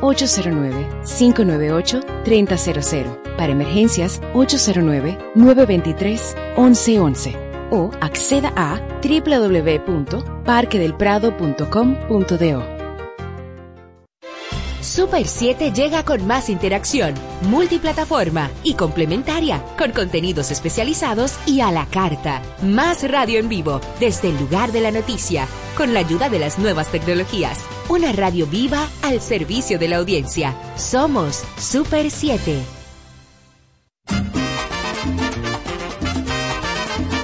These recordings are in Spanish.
809-598-3000. Para emergencias, 809-923-1111. O acceda a www.parquedelprado.com.do. Super 7 llega con más interacción, multiplataforma y complementaria, con contenidos especializados y a la carta. Más radio en vivo, desde el lugar de la noticia, con la ayuda de las nuevas tecnologías. Una radio viva al servicio de la audiencia. Somos Super 7.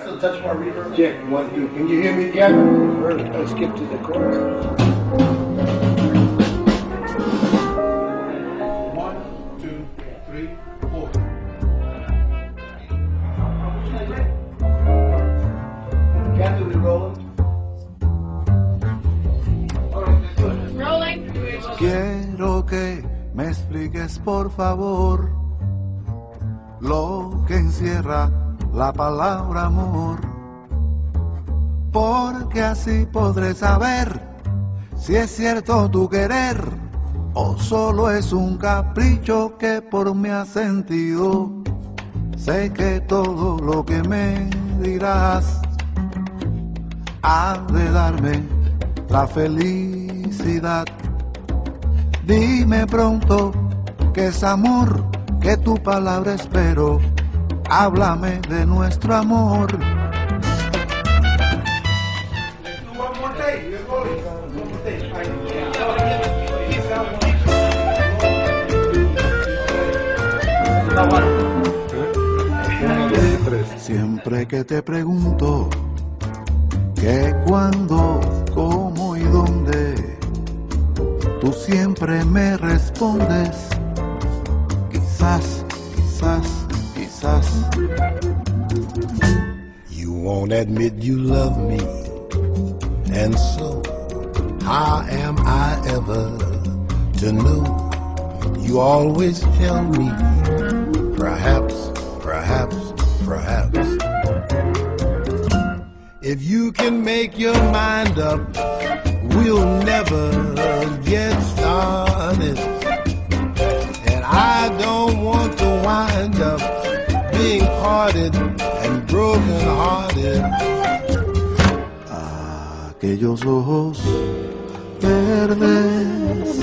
Still touch my reverb? Check, one, two. Can you hear me, Gavin? Let's skip to the chorus. One, two, three, four. Rolling? Rolling. Quiero que me expliques por favor lo que encierra la palabra amor, porque así podré saber si es cierto tu querer o solo es un capricho que por mí has sentido. Sé que todo lo que me dirás ha de darme la felicidad. Dime pronto que es amor, que tu palabra espero háblame de nuestro amor. Siempre que te pregunto que cuándo, cómo y dónde, tú siempre me respondes, quizás won't admit you love me, and so how am I ever to know? You always tell me, perhaps, perhaps, perhaps. If you can make your mind up, we'll never get started. And I don't want to wind up Aquellos ojos verdes,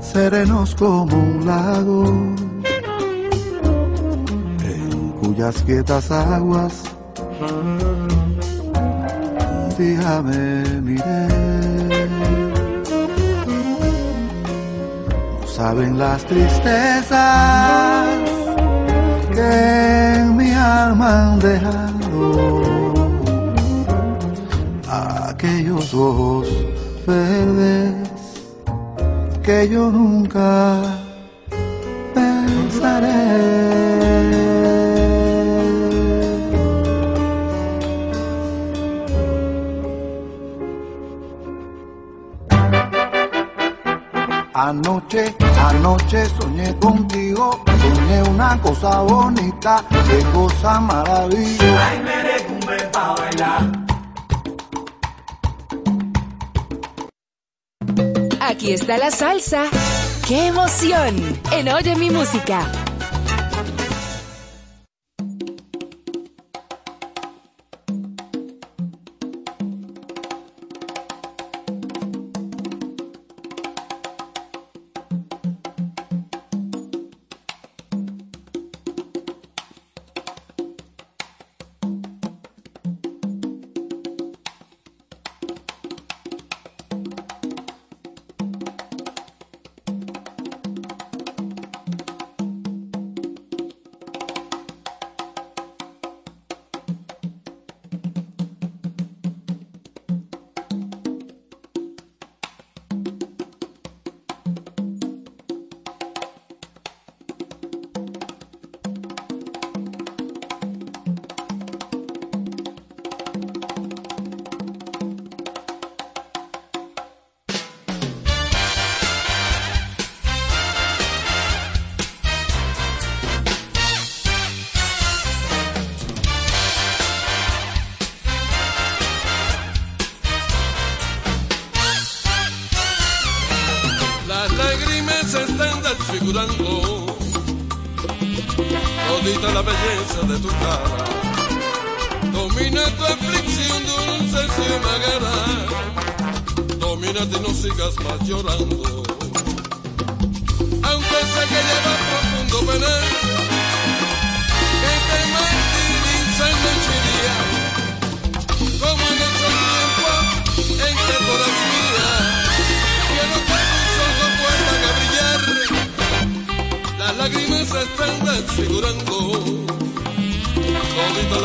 serenos como un lago, en cuyas quietas aguas un día me miré. No saben las tristezas que en mi alma han dejado aquellos ojos verdes que yo nunca pensaré. Anoche, anoche soñé contigo, soñé una cosa bonita, qué cosa maravillosa. Ay, me pa' bailar. Aquí está la salsa. ¡Qué emoción! En Oye mi música.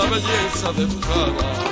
La belleza de tu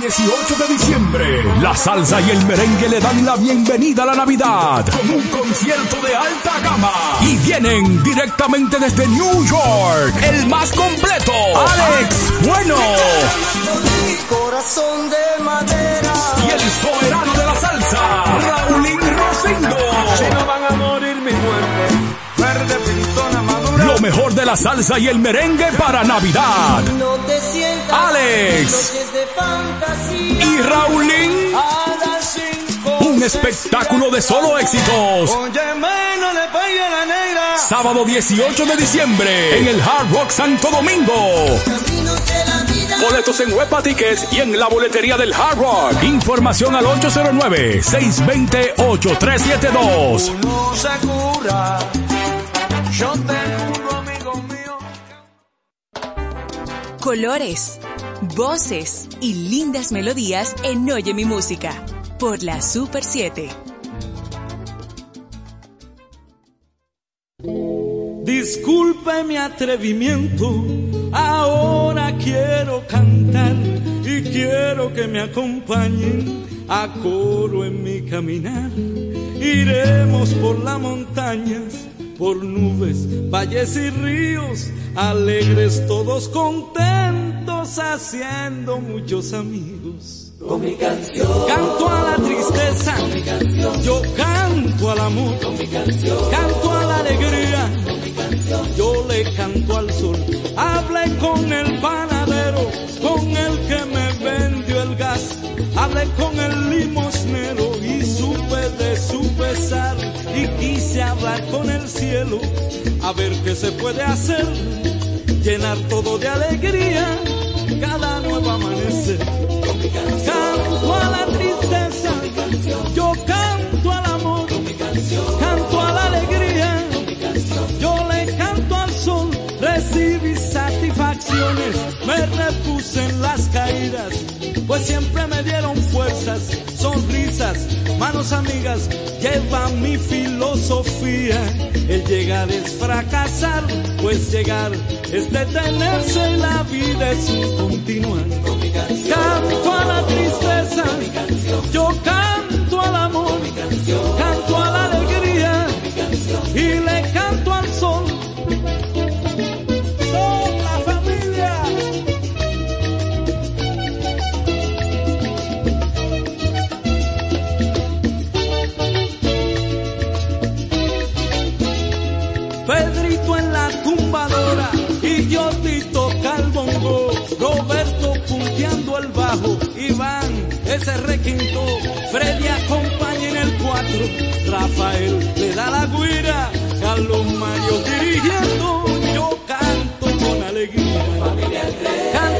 18 de diciembre, la salsa y el merengue le dan la bienvenida a la Navidad con un concierto de alta gama. Y vienen directamente desde New York, el más completo, Alex Bueno. Corazón de madera. Y el soberano de la salsa, Raulín Rosendo. Si no van a morir mi muerte, verde pintona madura. Lo mejor de la salsa y el merengue para Navidad. No te sientas Alex. Y Raulín. Un espectáculo de solo éxitos. Sábado 18 de diciembre en el Hard Rock Santo Domingo. Caminos de la vida. Boletos en Huepa Tickets y en la boletería del Hard Rock. Información al 809-620-8372. No se cura. Yo tengo un amigo mío. Colores, voces y lindas melodías en Oye mi música por la Super 7. Disculpe mi atrevimiento, ahora quiero cantar y quiero que me acompañen a coro en mi caminar. Iremos por las montañas, por nubes, valles y ríos, alegres todos contentos, haciendo muchos amigos. Con mi canción. Canto a la tristeza. Con mi canción. Yo canto al amor. Con mi canción. Canto a la alegría. Con mi canción. Yo le canto al sol. Hablé con el panadero, con el que me vendió el gas. Hablé con el limosnero y supe de su pesar. Y quise hablar con el cielo, a ver qué se puede hacer. Llenar todo de alegría, cada nuevo amanecer. Canto a la tristeza, yo canto al amor, canto a la alegría, yo le canto al sol, recibí satisfacciones, me repuse en las caídas, pues siempre me dieron fuerzas, sonrisas, manos amigas, lleva mi filosofía, el llegar es fracasar, pues llegar es detenerse y la vida es un continuar. Canto a la tristeza, yo canto al amor, canto a la alegría y le canto al sol. Ese requinto, Freddy acompaña en el cuatro, Rafael le da la guira, Carlos Mario dirigiendo, yo canto con alegría, canta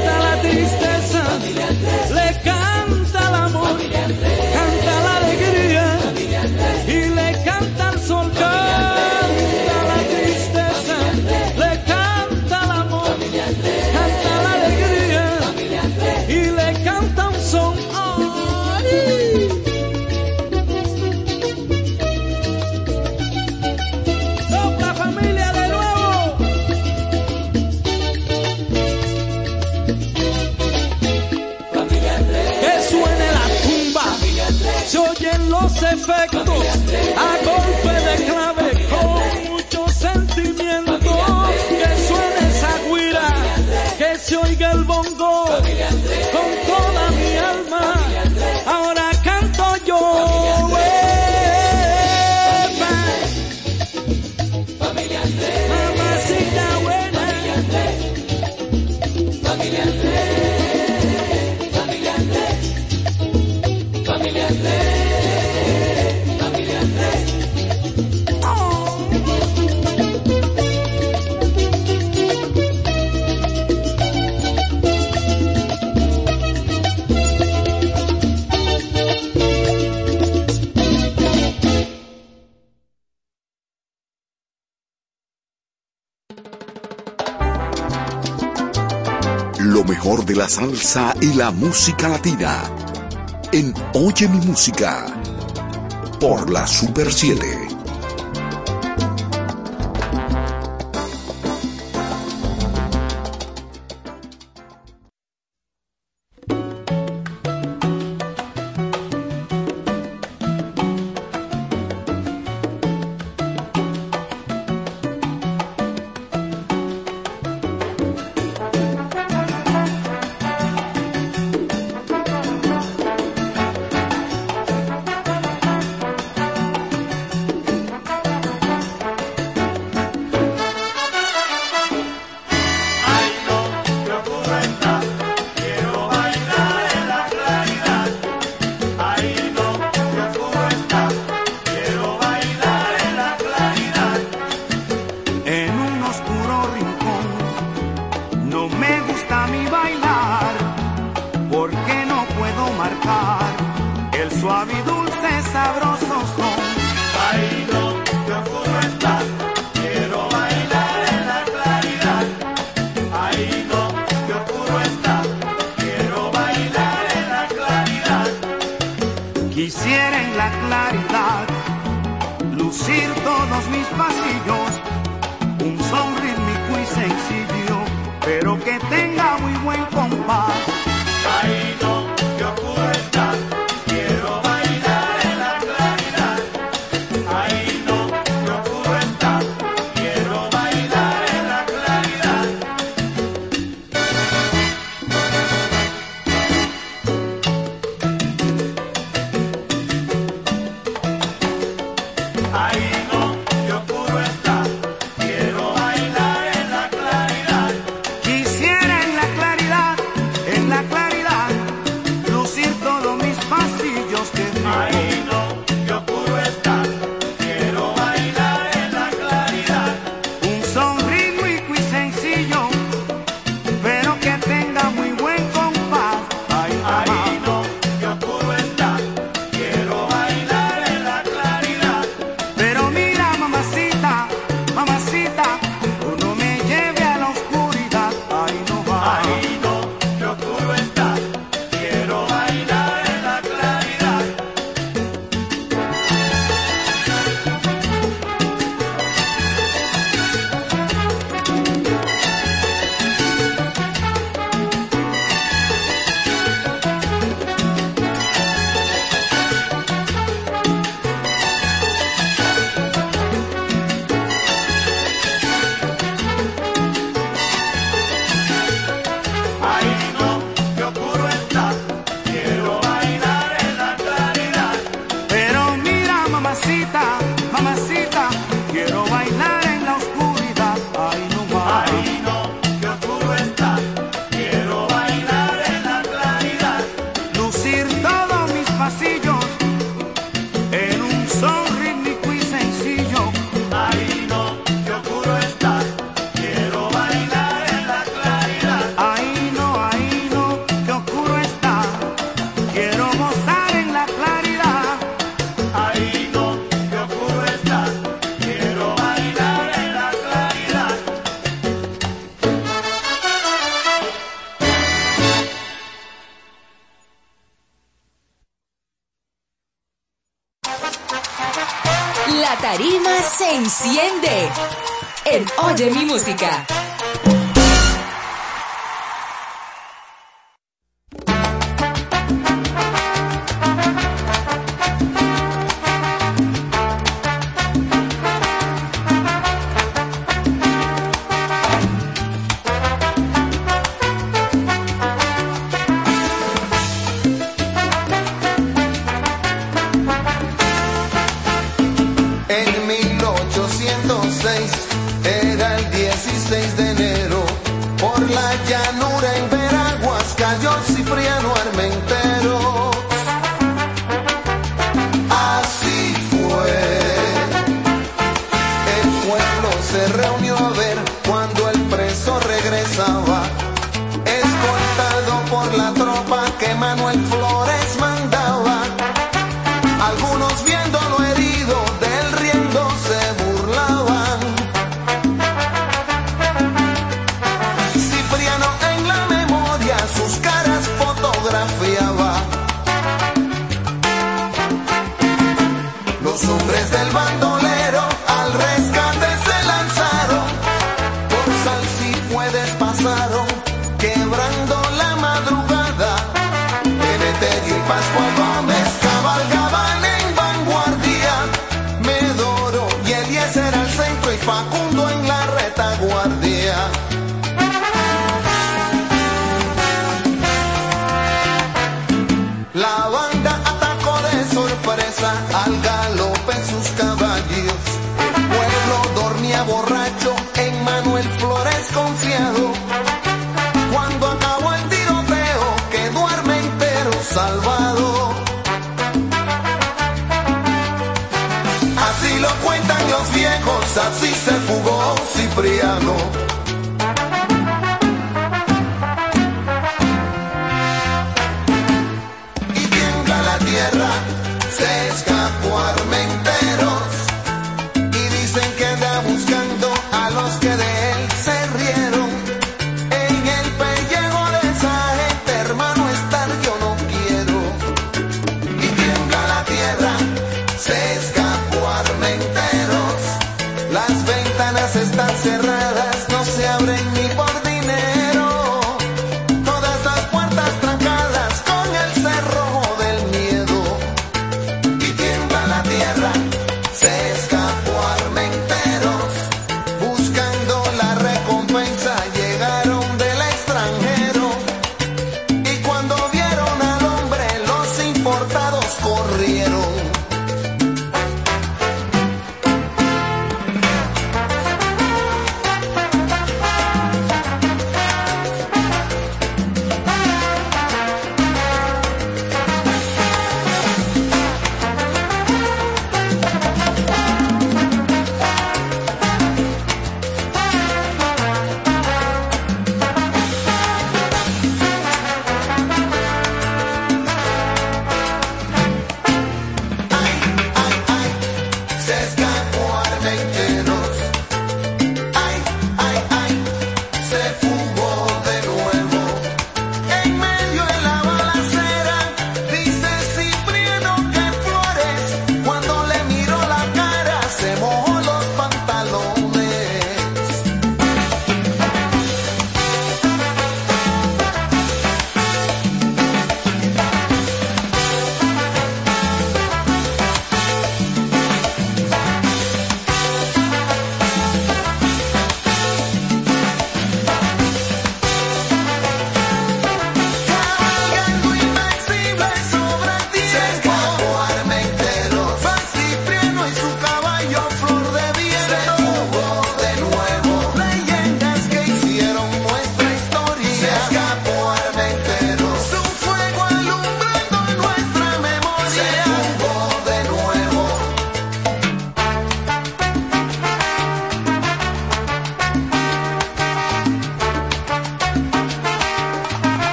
y la música latina. En Oye mi música. Por la Super 7.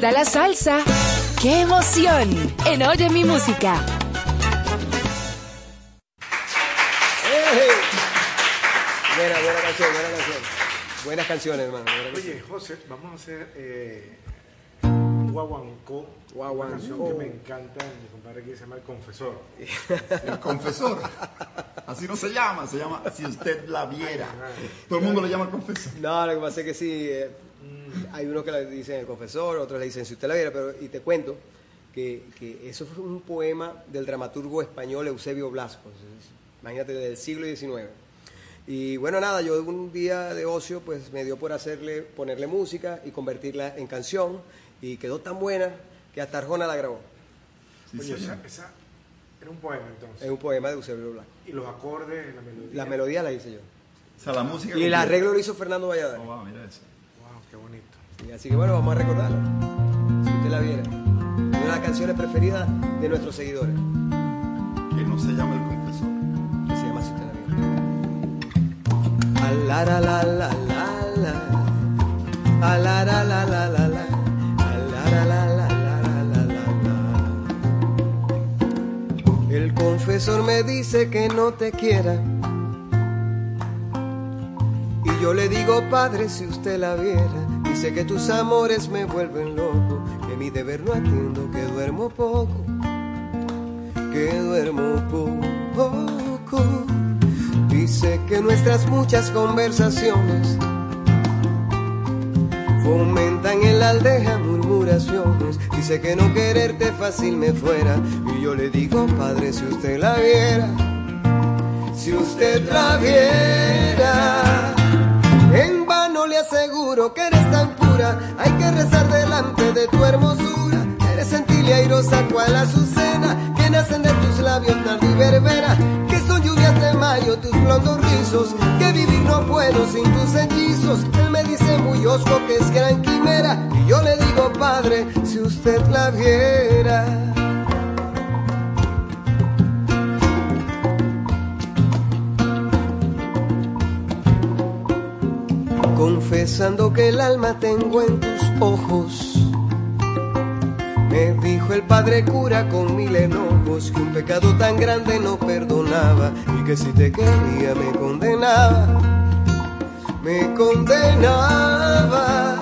Está la salsa. ¡Qué emoción! En Oye mi música. Buena, buena canción, buena canción. Buenas canciones, hermano. buena canción. Oye, José, vamos a hacer eh, un guaguancó. Una canción que me encanta, mi compadre aquí se llama El Confesor. El confesor. Así no se llama, se llama Si usted la viera. Todo el mundo le llama el confesor. No, lo que pasa es que sí, eh, hay unos que le dicen el confesor, otros le dicen si usted la viera, pero y te cuento que, que eso fue un poema del dramaturgo español Eusebio Blasco, es- imagínate, del siglo XIX. Y bueno, nada, yo un día de ocio pues me dio por hacerle, ponerle música y convertirla en canción y quedó tan buena que hasta Arjona la grabó. Oye, esa, esa era un poema entonces. Es un poema de Eusebio Blasco. Y los acordes, la melodía. Las melodías las hice yo. O sea, la música. Y el arreglo lo hizo Fernando Valladares. Oh, wow, mira eso. Y así que bueno, vamos a recordarla. Si usted la viera. Una de las canciones preferidas de nuestros seguidores. Que no se llama el confesor. Que se llama Si usted la viera. Alara la la la la. Alara la la la la. Alara la la la la la la. El confesor me dice que no te quiera. Y yo le digo, padre, si usted la viera, dice que tus amores me vuelven loco, que mi deber no atiendo, que duermo poco, que duermo poco. Dice que nuestras muchas conversaciones fomentan en la aldea murmuraciones. Dice que no quererte fácil me fuera. Y yo le digo, padre, si usted la viera, si usted la viera. Vano le aseguro que eres tan pura, hay que rezar delante de tu hermosura. Eres sentil y airosa cual azucena, que nacen de tus labios nardo y verbena, que son lluvias de mayo tus blondos rizos, que vivir no puedo sin tus hechizos. Él me dice muy osco que es gran quimera, y yo le digo padre, si usted la viera. Confesando que el alma tengo en tus ojos, Me dijo el padre cura con mil enojos que un pecado tan grande no perdonaba y que si te quería me condenaba, me condenaba.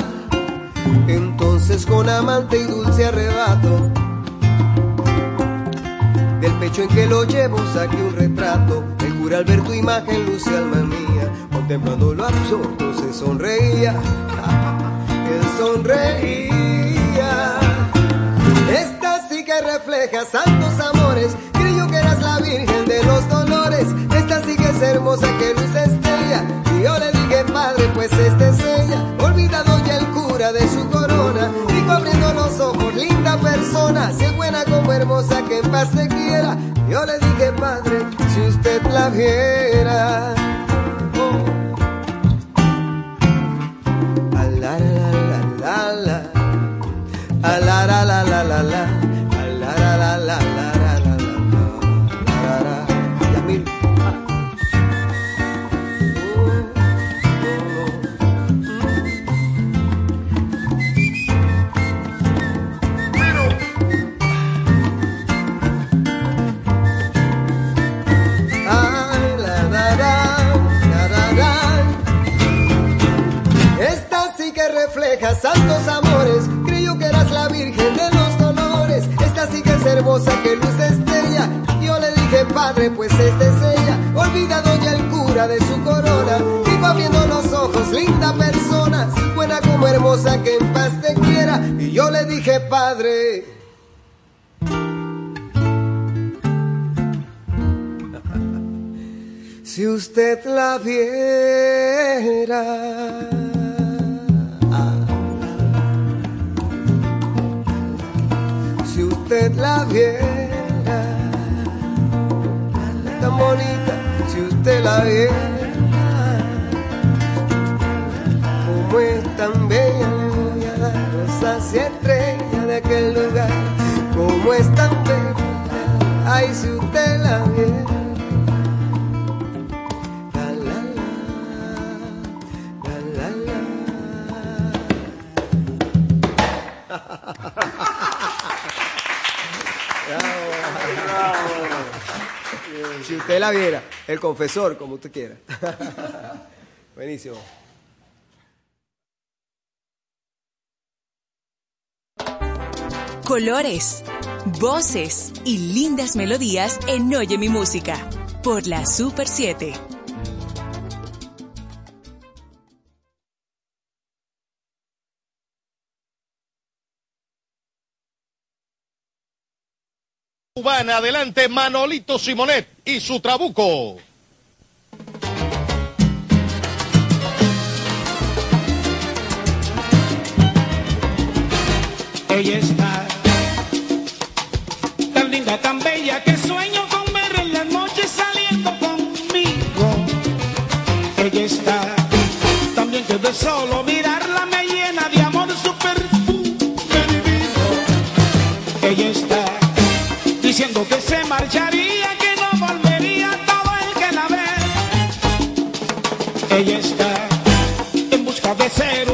Entonces con amante y dulce arrebato del pecho en que lo llevo saqué un retrato. El cura al ver tu imagen luce alma mía, contemplando lo absorto se sonreía, él sonreía. Esta sí que refleja santos amores, creyó que eras la virgen de los dolores. Esta sí que es hermosa que luz de estrella. Y yo le dije, padre, pues esta es ella. Olvidado ya el cura de su corona. Dijo abriendo los ojos, linda persona. Si es buena como hermosa, que en paz te quiera. Yo le dije, padre, si usted la viera. La, la, la, la. La, la, la, la, la, la, hermosa que luz de estrella. Yo le dije, padre, pues esta es ella. Olvidado ya el cura de su corona. Digo abriendo los ojos, linda persona. Buena como hermosa, que en paz te quiera. Y yo le dije, padre. Si usted la viera. Usted la viera. Tan bonita, si usted la viera. Como es tan bella, le voy a dar y estrella de aquel lugar. Como es tan bella, ay, si usted la viera. El confesor, como usted quiera. Buenísimo. Colores, voces y lindas melodías en Oye mi música por la Super 7. Cubana, adelante Manolito Simonet y su trabuco. Ella está tan linda, tan bella que sueño con verla en la noche saliendo conmigo. Ella está tan bien que de solo diciendo que se marcharía, que no volvería todo el que la ve. Ella está en busca de ser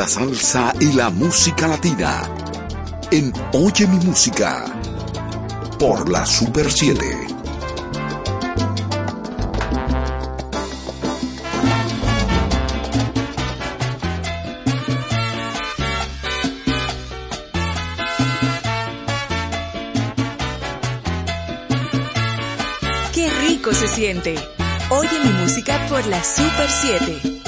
la salsa y la música latina en Oye mi música por la Super 7. Qué rico se siente. Oye mi música por la Super 7.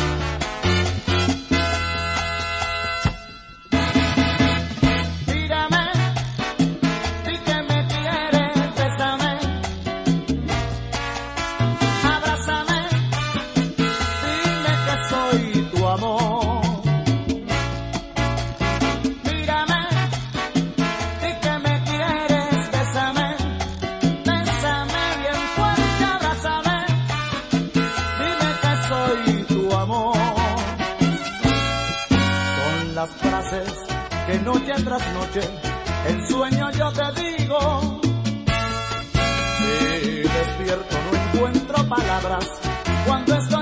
noche tras noche en sueño yo te digo. Si despierto no encuentro palabras cuando estoy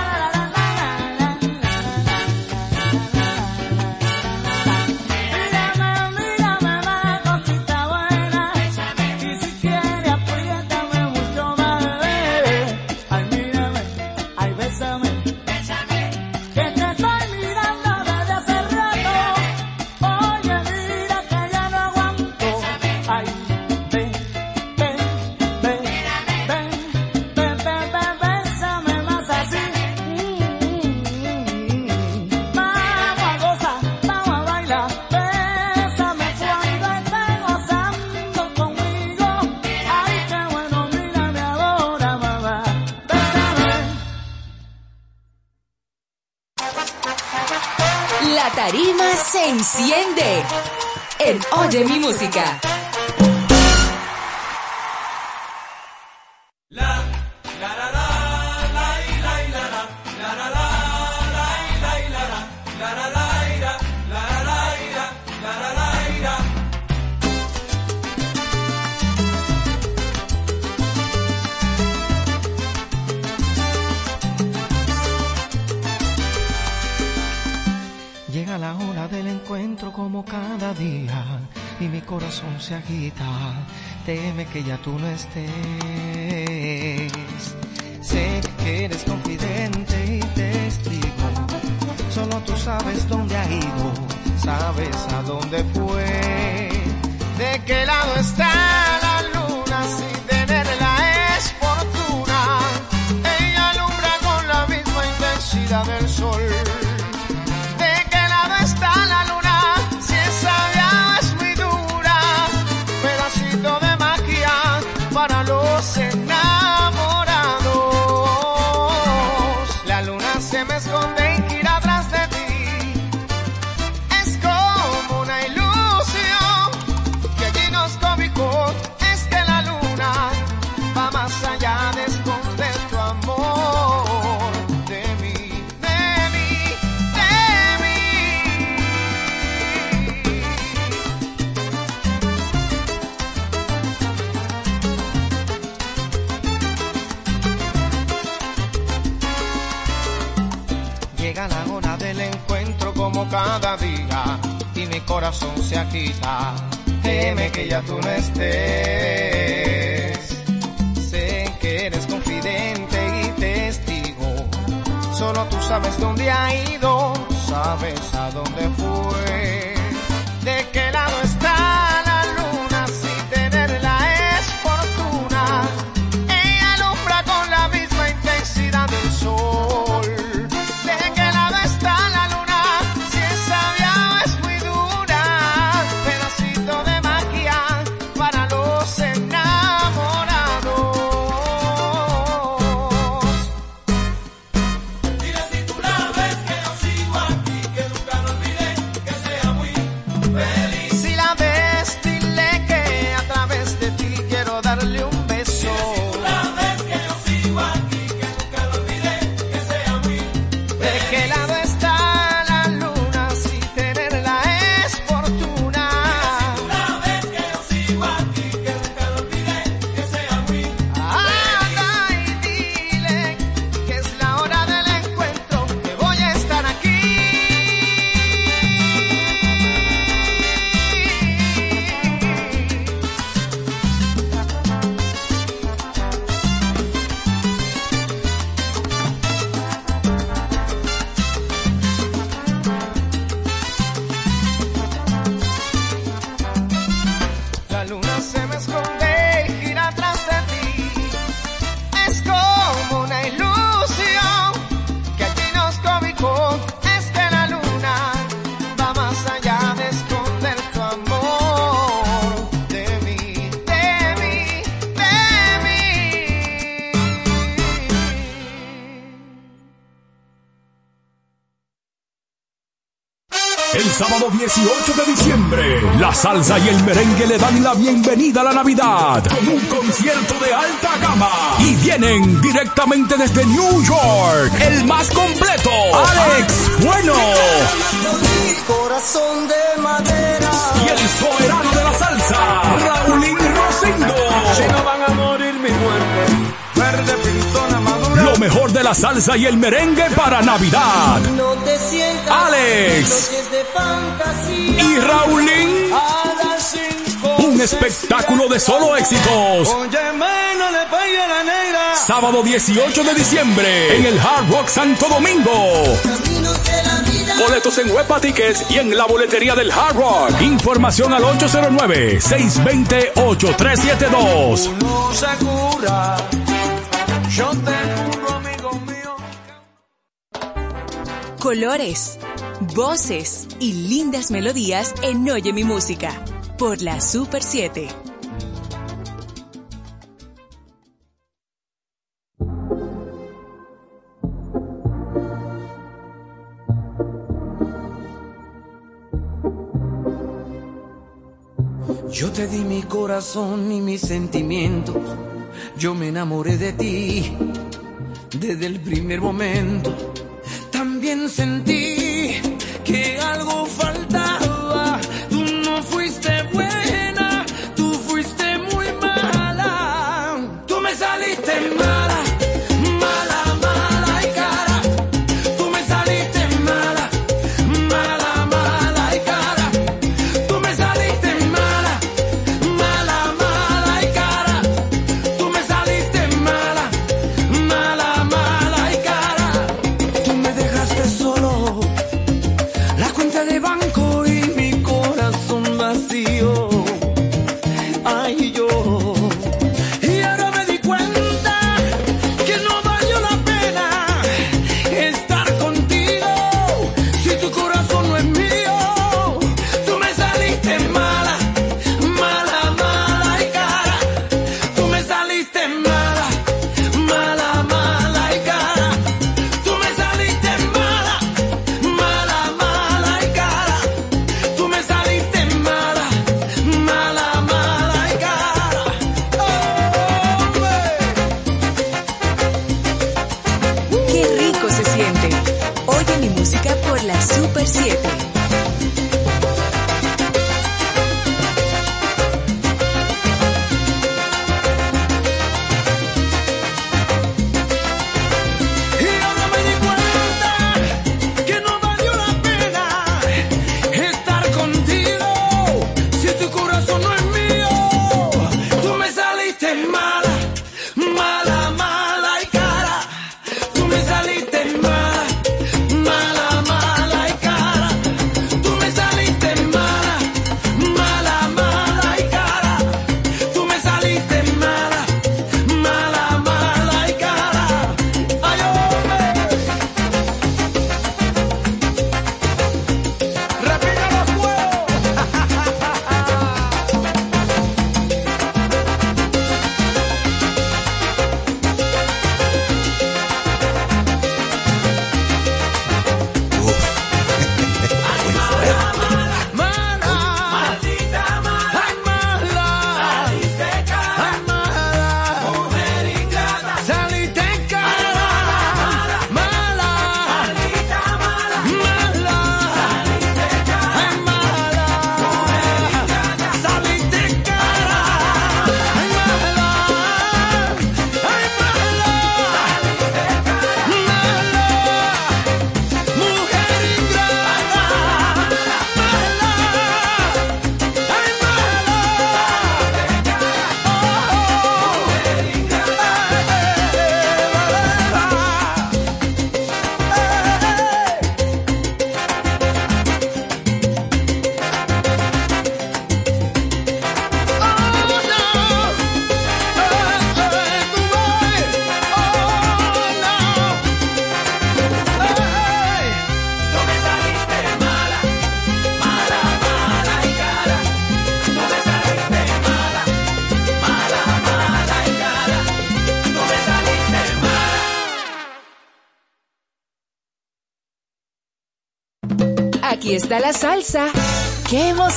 ya tú no estés. 18 de diciembre, la salsa y el merengue le dan la bienvenida a la Navidad con un concierto de alta gama. Y vienen directamente desde New York, el más completo, Alex Bueno. Corazón de madera. Y el soberano de la salsa, Raulín Rosendo. A morir mi muerte, verde pintona madura. Lo mejor de la salsa y el merengue para Navidad. No te Alex y Raulín. Un espectáculo de solo éxitos. Sábado 18 de diciembre en el Hard Rock Santo Domingo. Boletos en Huepa y en la boletería del Hard Rock. Información al 809-620-8372. colores, voces y lindas melodías en Oye mi música por la Super 7. Yo te di mi corazón y mis sentimientos. Yo me enamoré de ti desde el primer momento. También sentí que algo faltaba.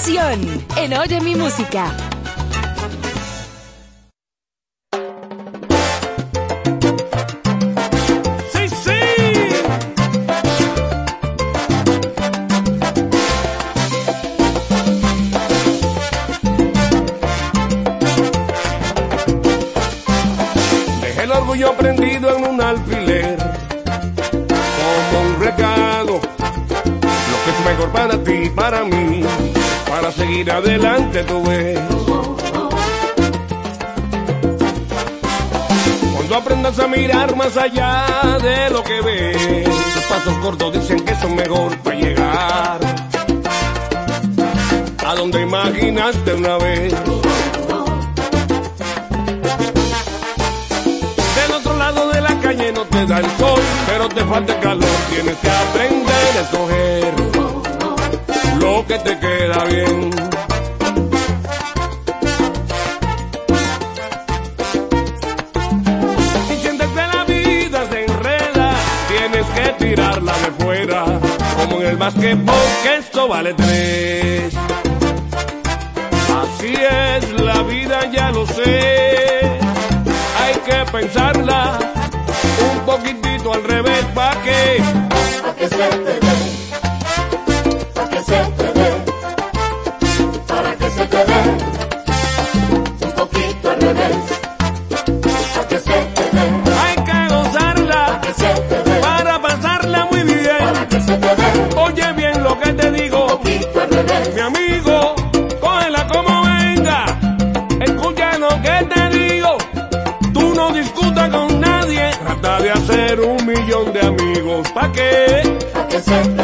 En Oye mi música. El orgullo prendido en un alfiler como un regalo. Lo que es mejor para ti, para mí, para seguir adelante tú ves. Cuando aprendas a mirar más allá de lo que ves, los pasos cortos dicen que son mejor para llegar a donde imaginaste una vez. Del otro lado de la calle no te da el sol, pero te falta el calor. Tienes que aprender a escoger lo que te queda bien. Si sientes que la vida se enreda, tienes que tirarla de fuera. Como en el básquetbol, que esto vale tres. Así Así es la vida, ya lo sé. Hay que pensarla un poquitito al revés, ¿pa' qué? Pa' que se ¿pa' que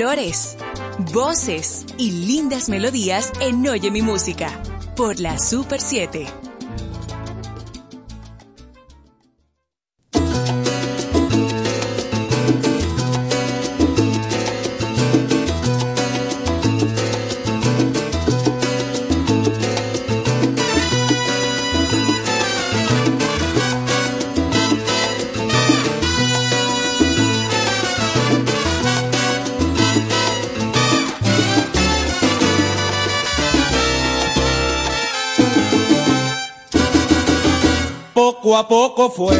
Colores, voces y lindas melodías en Oye mi música por la Super 7. Poco a poco fue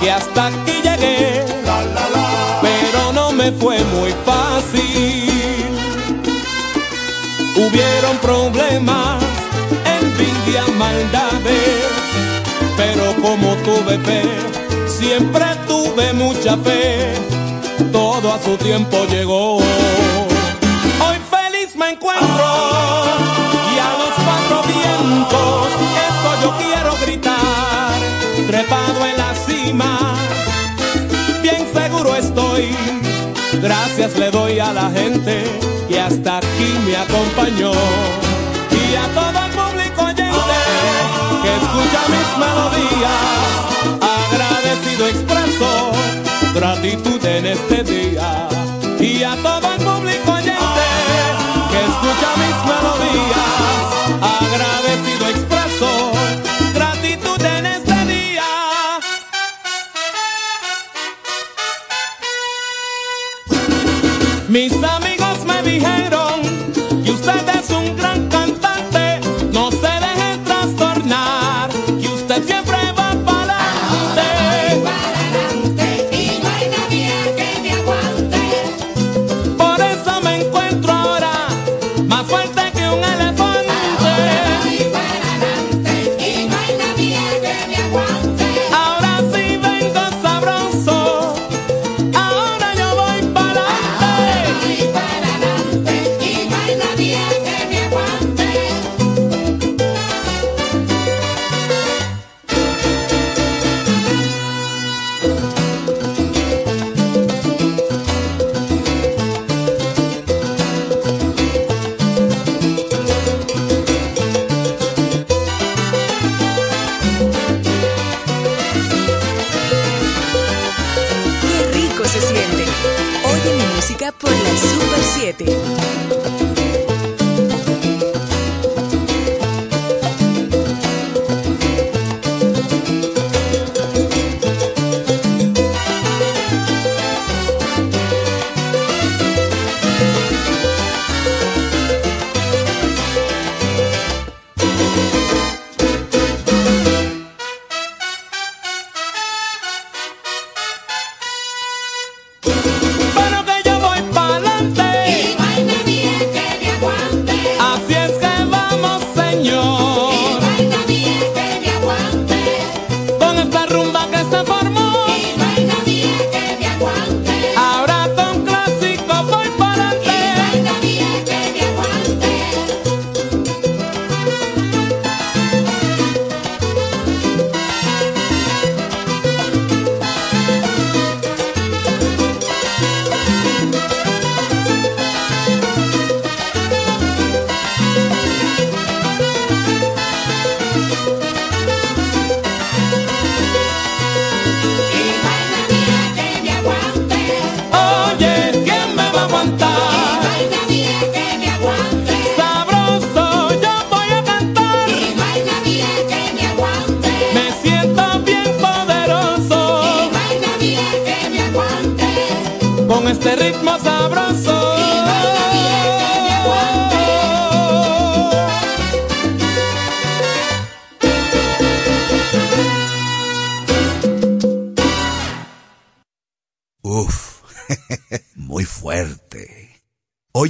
que hasta aquí llegué, pero no me fue muy fácil. Hubieron problemas, envidia, maldades, pero como tuve fe, siempre tuve mucha fe, todo a su tiempo llegó. Hoy feliz me encuentro y a los cuatro vientos esto yo quiero gritar, trepado en la cima, bien seguro estoy. Gracias le doy a la gente que hasta aquí me acompañó y a todo el público oyente que escucha mis melodías. Agradecido expreso gratitud en este día y a todo el público oyente que escucha mis melodías. Agradecido Mis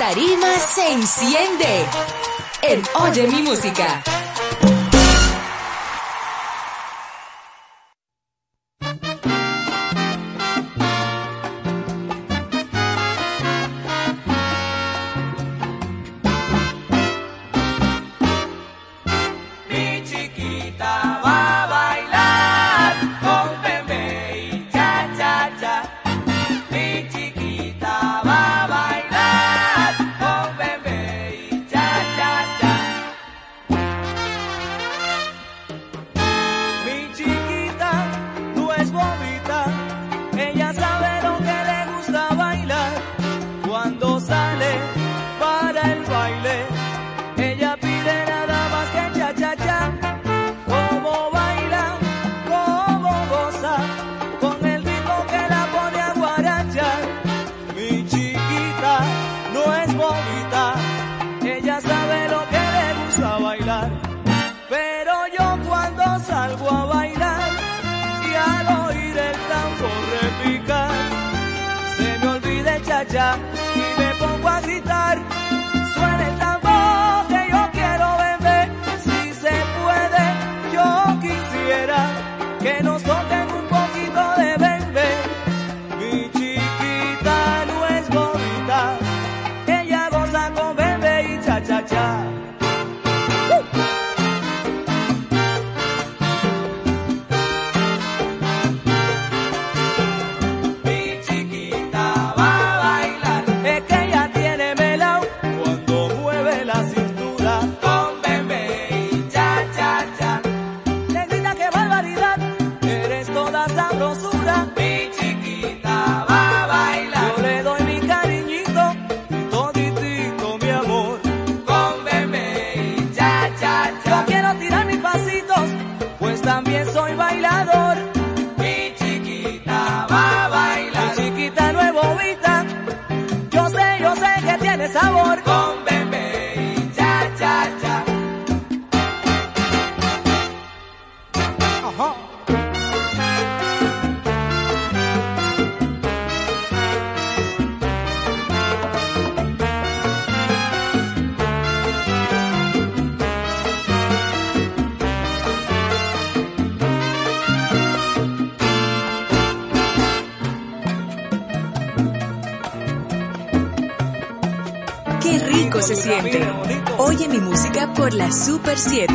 Tarima se enciende en Oye mi música. Super 7.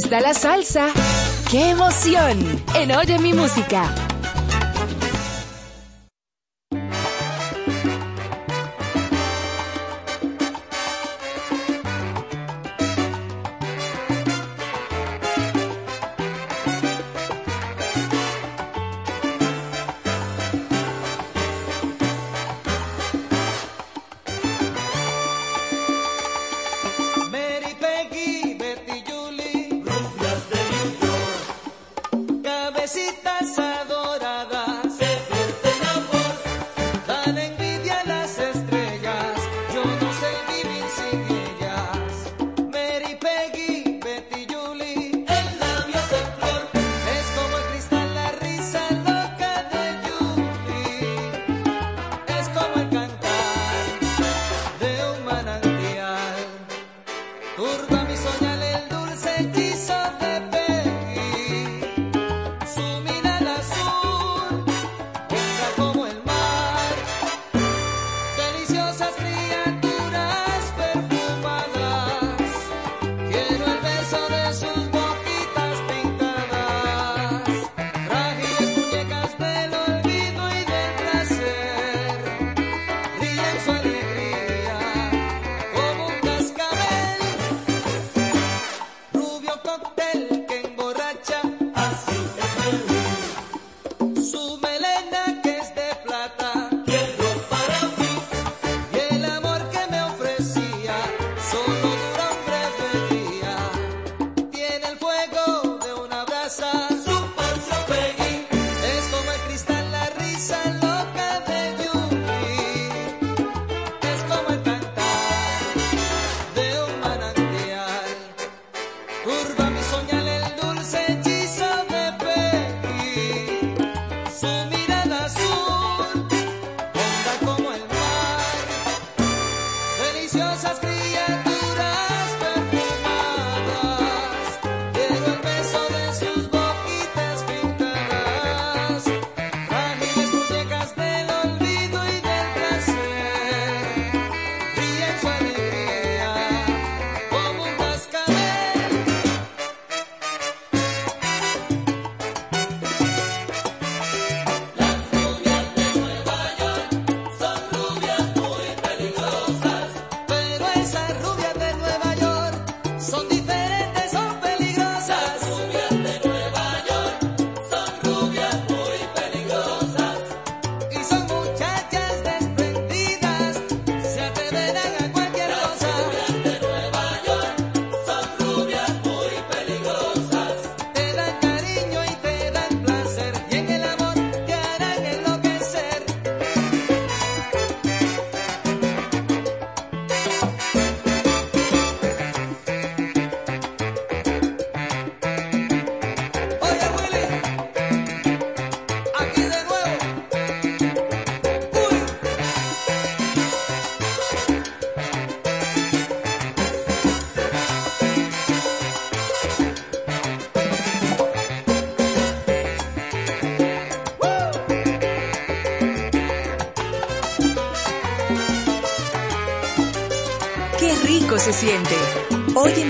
está la salsa. ¡Qué emoción! En Oye mi música.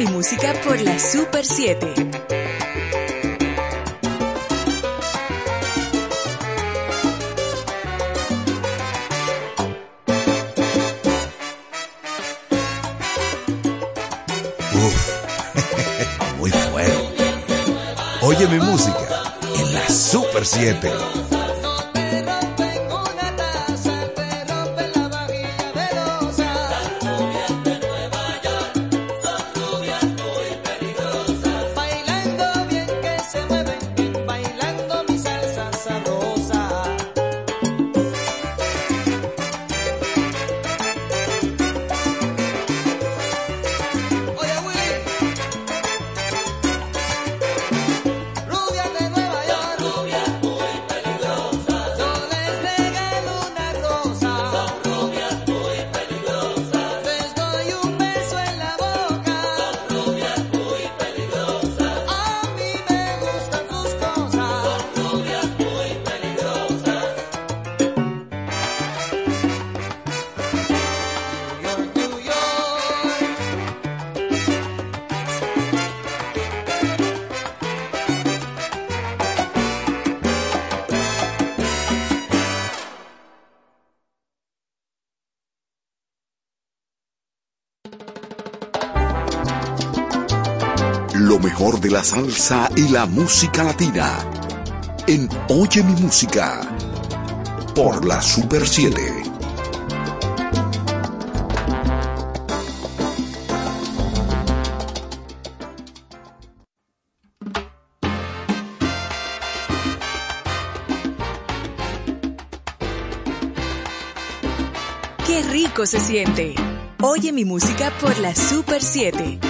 y música por la Super 7. Uf, muy fuego. Oye mi música en la Super 7. la salsa y la música latina en Oye mi música por la Super 7. Qué rico se siente. Oye mi música por la Super 7.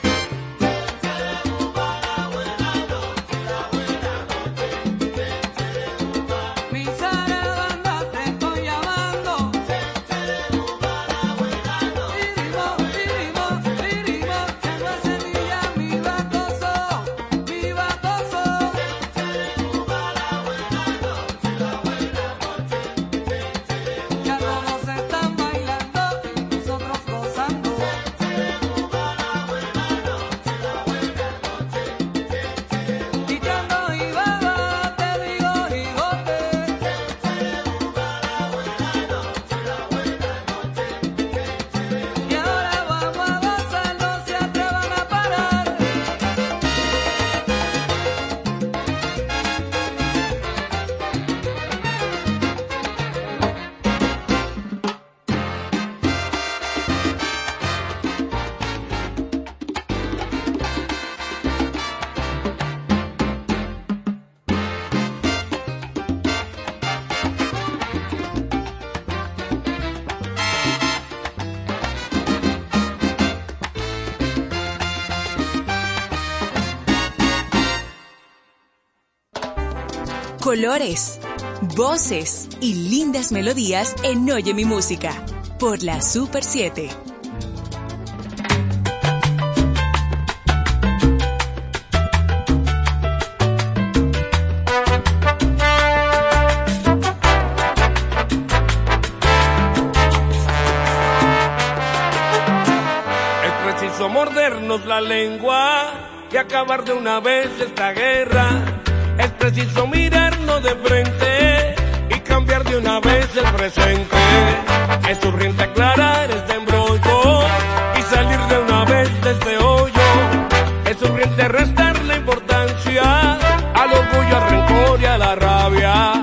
colores, voces y lindas melodías en Oye mi música por la Super 7. la lengua y acabar de una vez esta guerra preciso mirarnos de frente y cambiar de una vez el presente. Es urgente aclarar este embrollo y salir de una vez de este hoyo. Es urgente restar la importancia al orgullo, al rencor y a la rabia.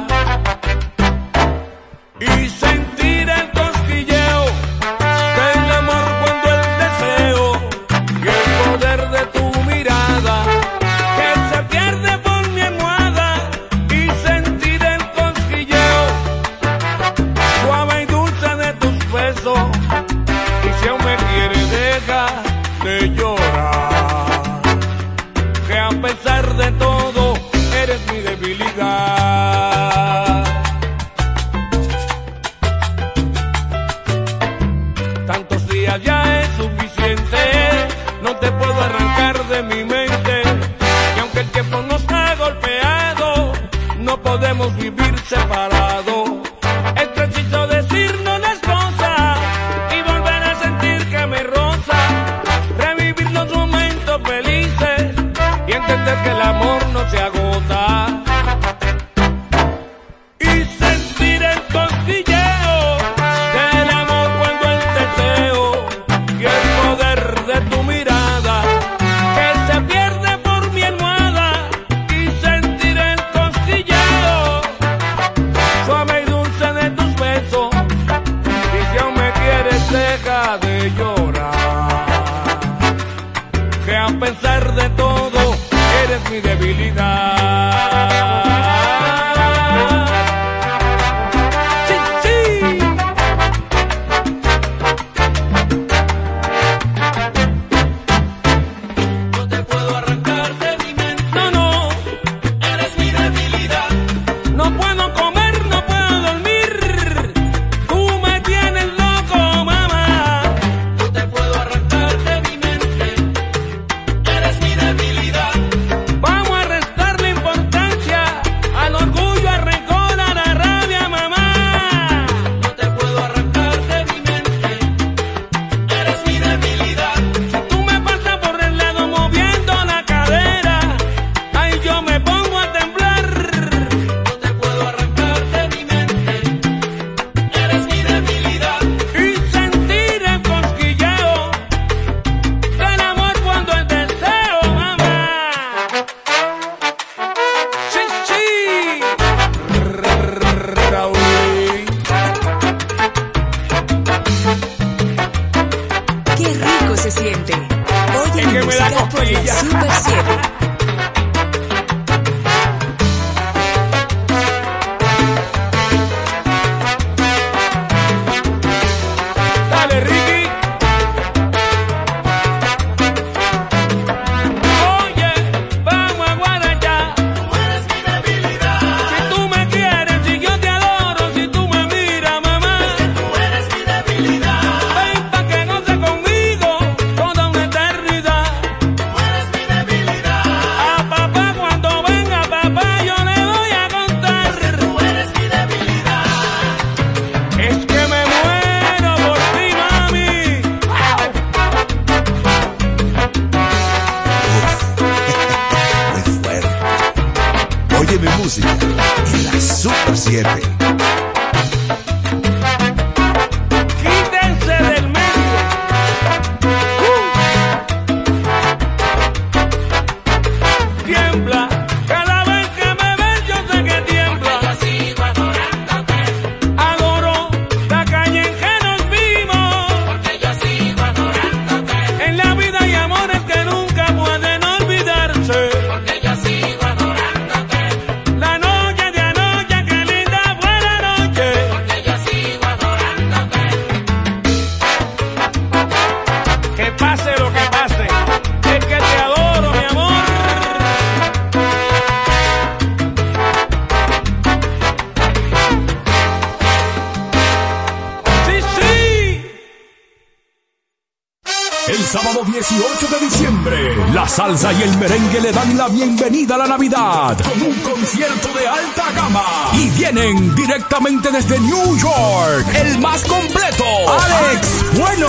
la bienvenida a la Navidad con un concierto de alta gama. Y vienen directamente desde New York, el más completo, Alex Bueno.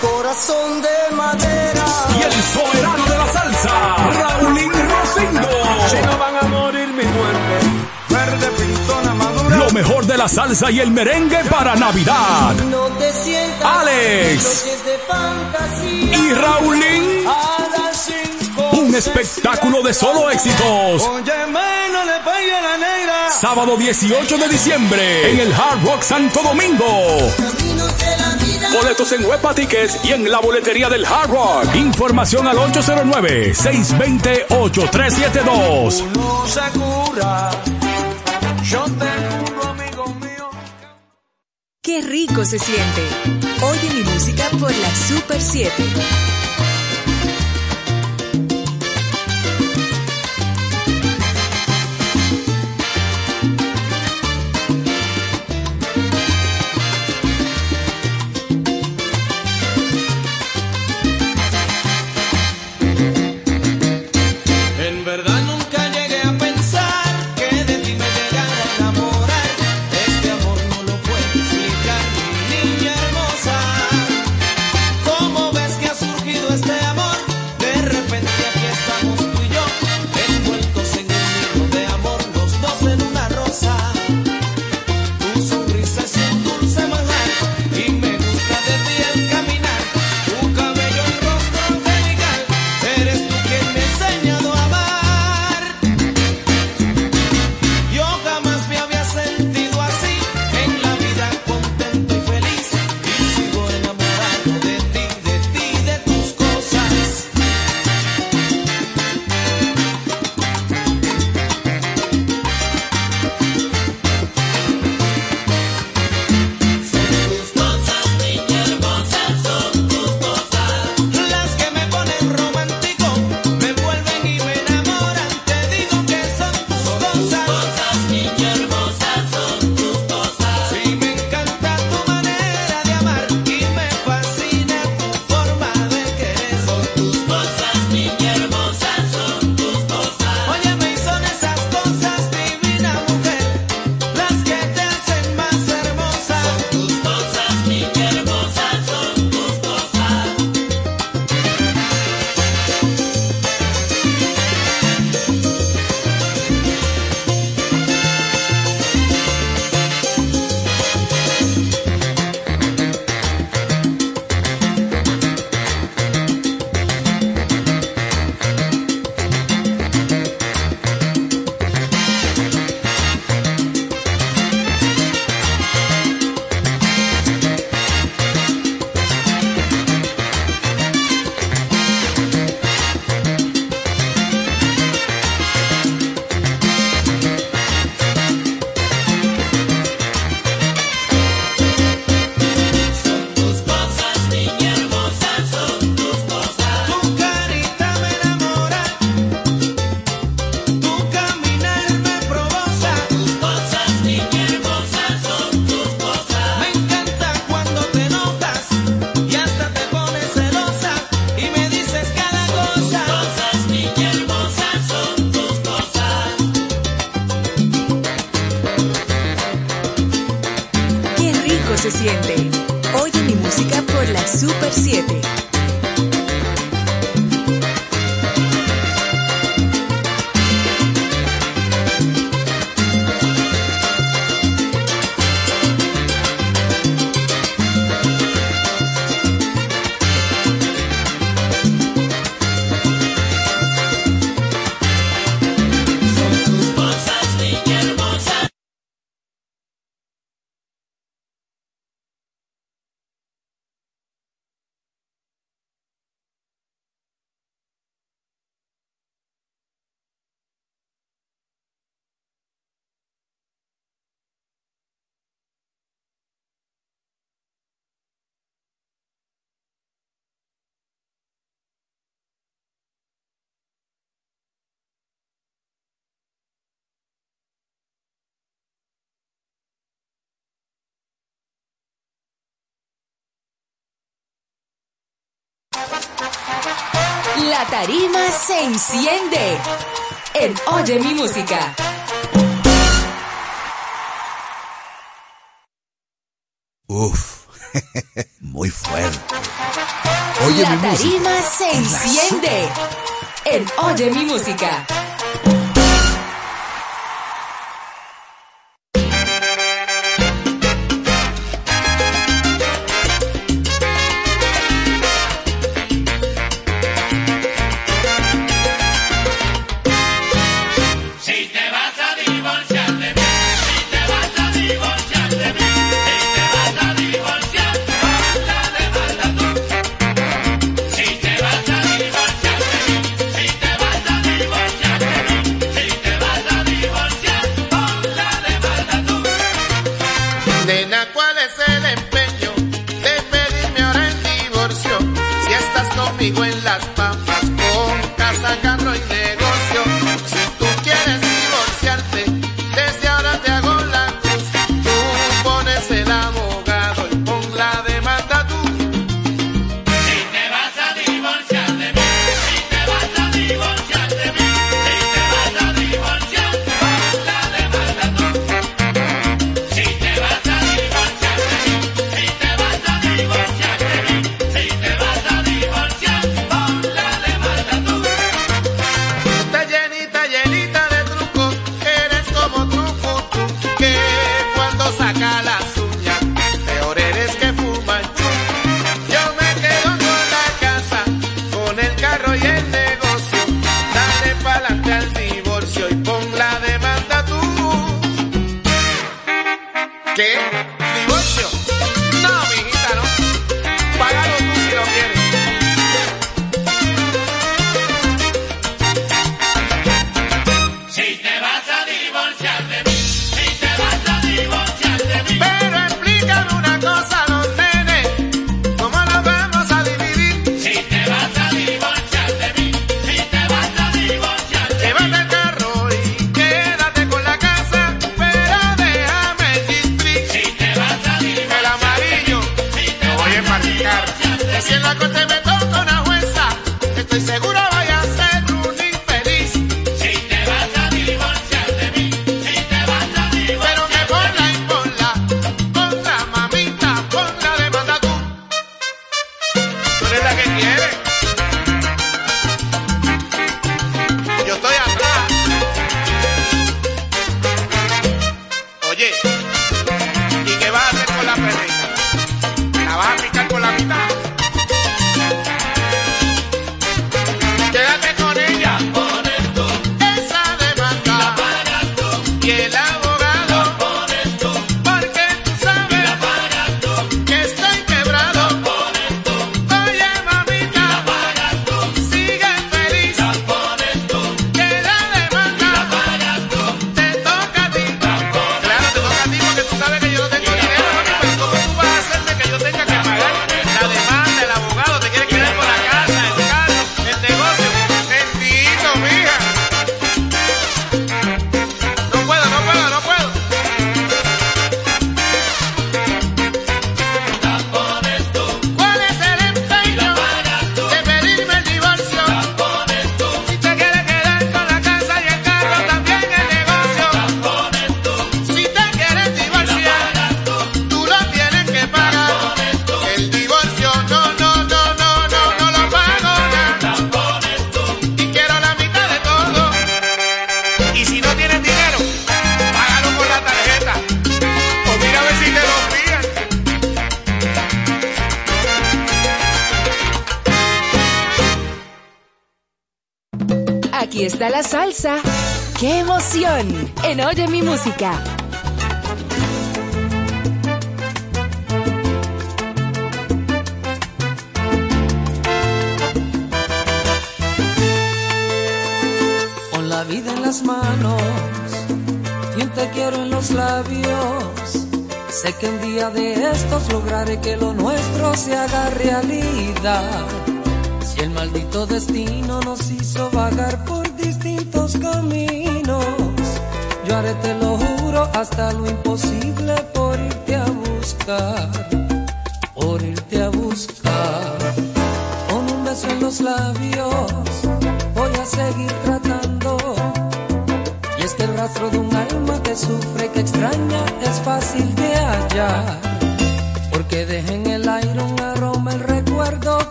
Corazón de madera. Y el soberano de la salsa, Raulín Rosendo. Si no van a morir mi muerte, verde pintona madura. Lo mejor de la salsa y el merengue para Navidad. No te sientas Alex. Y Raulín. Ah, un espectáculo de solo éxitos. Sábado 18 de diciembre en el Hard Rock Santo Domingo. Boletos en Huepa y en la boletería del Hard Rock. Información al 809-620-8372. Qué rico se siente. Oye mi música por la Super 7.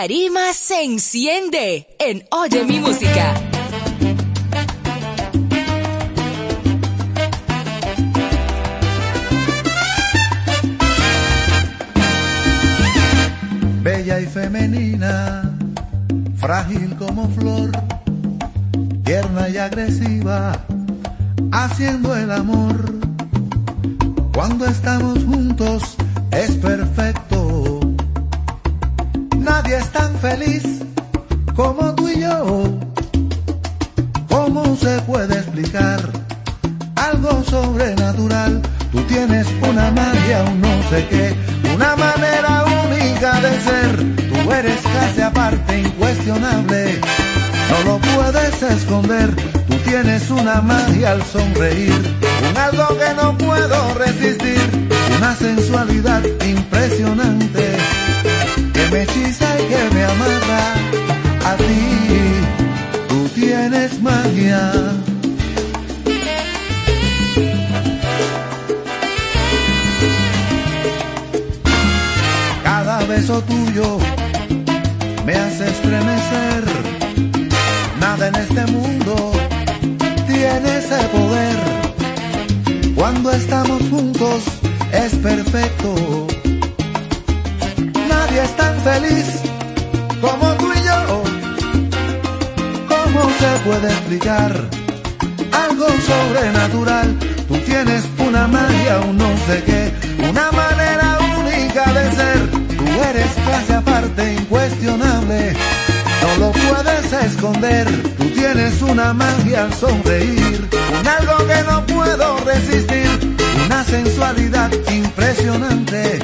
Tarima se enciende en Oye mi música. bella y femenina, frágil como flor, tierna y agresiva, haciendo el amor. Cuando estamos juntos es perfecto. Nadie es tan feliz como tú y yo. ¿Cómo se puede explicar algo sobrenatural? Tú tienes una magia, un no sé qué, una manera única de ser. Tú eres casi aparte, incuestionable. No lo puedes esconder. Tú tienes una magia al sonreír, un algo que no puedo resistir, una sensualidad impresionante me hechiza y que me amarra a ti. Tú tienes magia. Cada beso tuyo me hace estremecer. Nada en este mundo tiene ese poder. Cuando estamos juntos es perfecto tan feliz como tú y yo. ¿Cómo se puede explicar algo sobrenatural? Tú tienes una magia, un no sé qué, una manera única de ser. Tú eres clase aparte, incuestionable. No lo puedes esconder, tú tienes una magia al sonreír, un algo que no puedo resistir, una sensualidad impresionante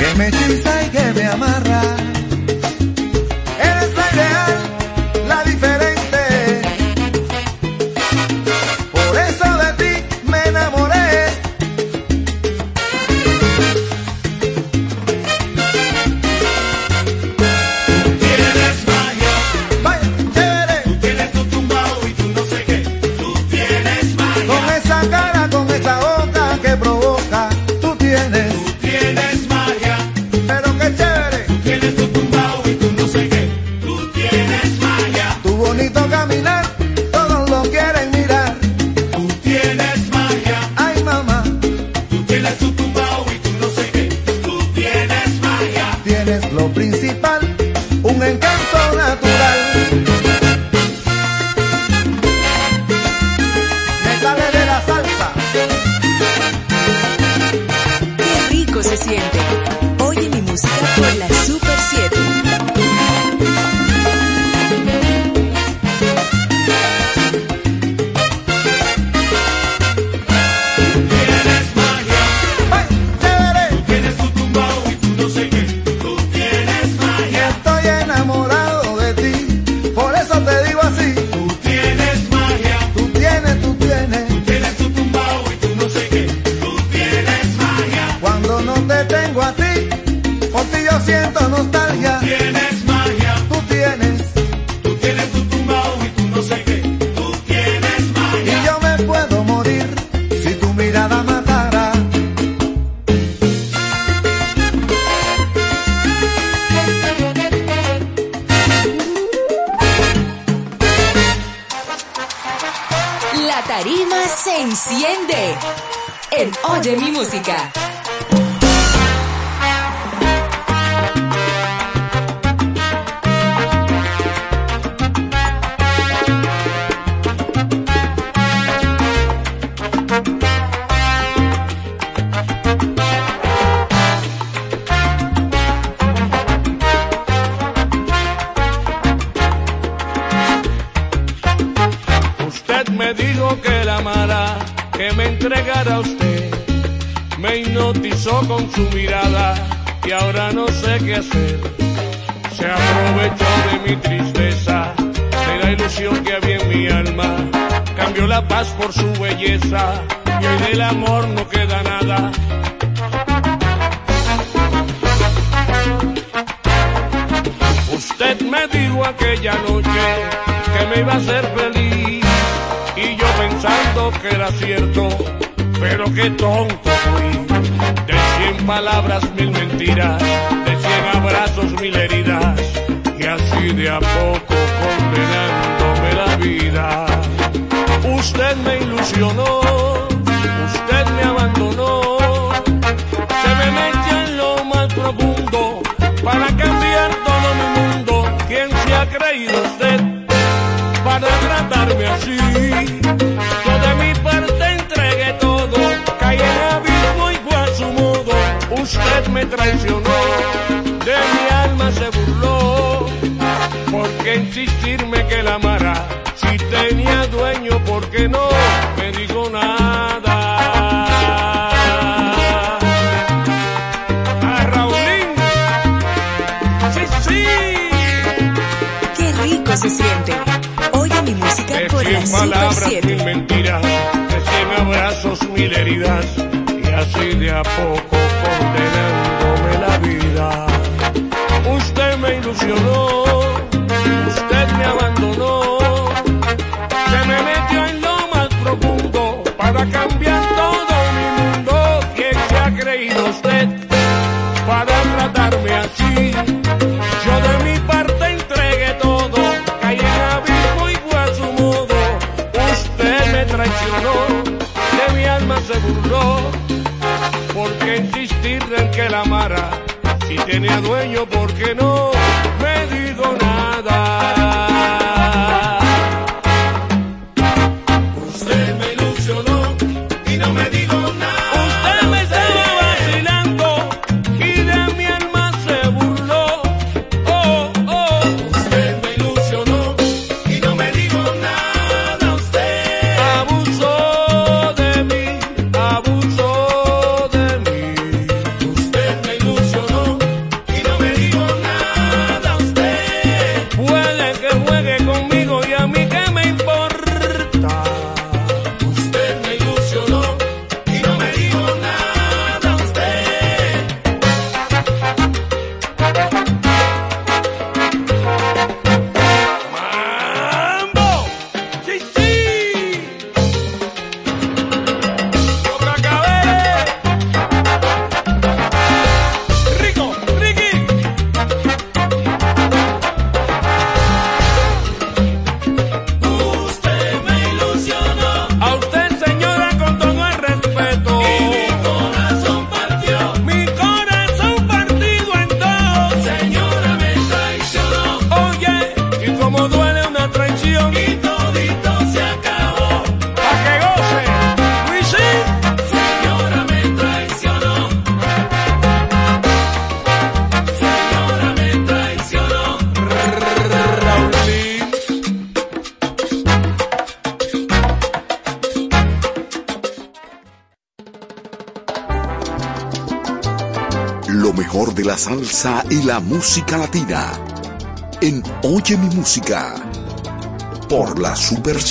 que me hechiza y que me amarra. insistirme que la amara. Si tenía dueño, ¿por qué no me dijo nada? A Raulín, sí, sí. Qué rico se siente. Oye mi música de por la palabras, mil mentiras, de abrazos, mil heridas, y así de a poco condenándome la vida. Usted me ilusionó. a cambiar todo mi mundo. ¿Quién se ha creído usted para tratarme así? Yo de mi parte entregué todo, caí en abismo y a su modo. Usted me traicionó, de mi alma se burló. ¿Por qué insistir en que la amara? Si tenía dueño, ¿por qué no? y la música latina en Oye mi música por la Super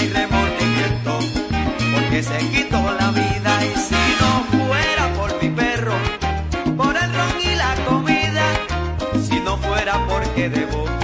y remordimiento, porque se quitó la vida y si no fuera por mi perro, por el ron y la comida, si no fuera porque debo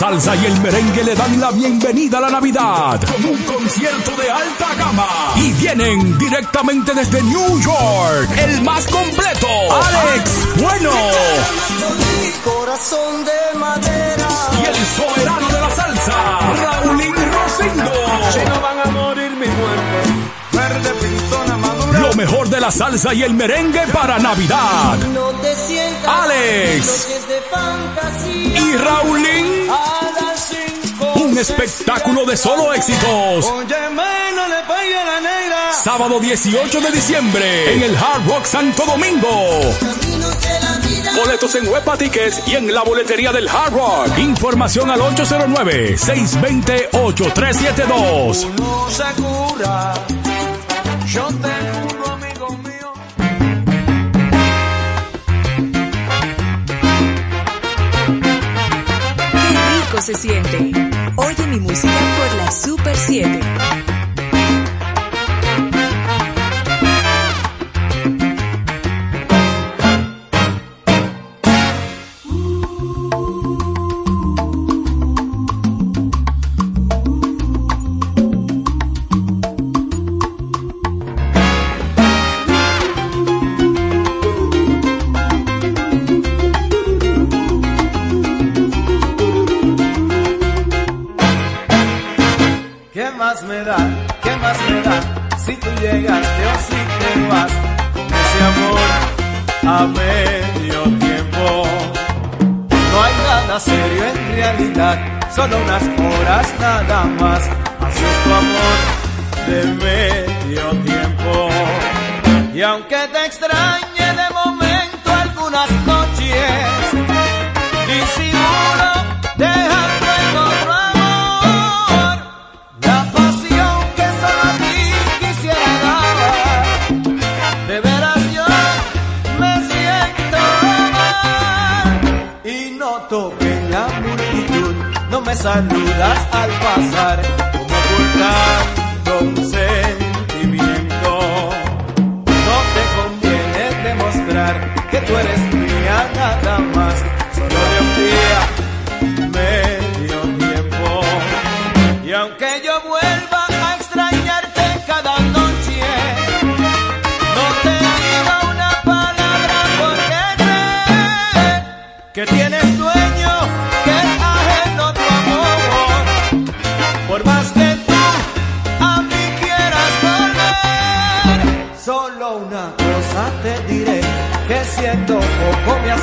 salsa y el merengue le dan la bienvenida a la Navidad con un concierto de alta gama. Y vienen directamente desde New York, el más completo, Alex Bueno. Corazón de madera. Y el soberano de la salsa, Raulín Rosindo. Si no van a morir mi muerte, verde mejor de la salsa y el merengue para Navidad. No te sientas Alex de fantasía, y Raulín. Un espectáculo de solo éxitos. Le la negra. Sábado 18 de diciembre en el Hard Rock Santo Domingo. Boletos en Huepa y en la boletería del Hard Rock. Información al 809-620-8372.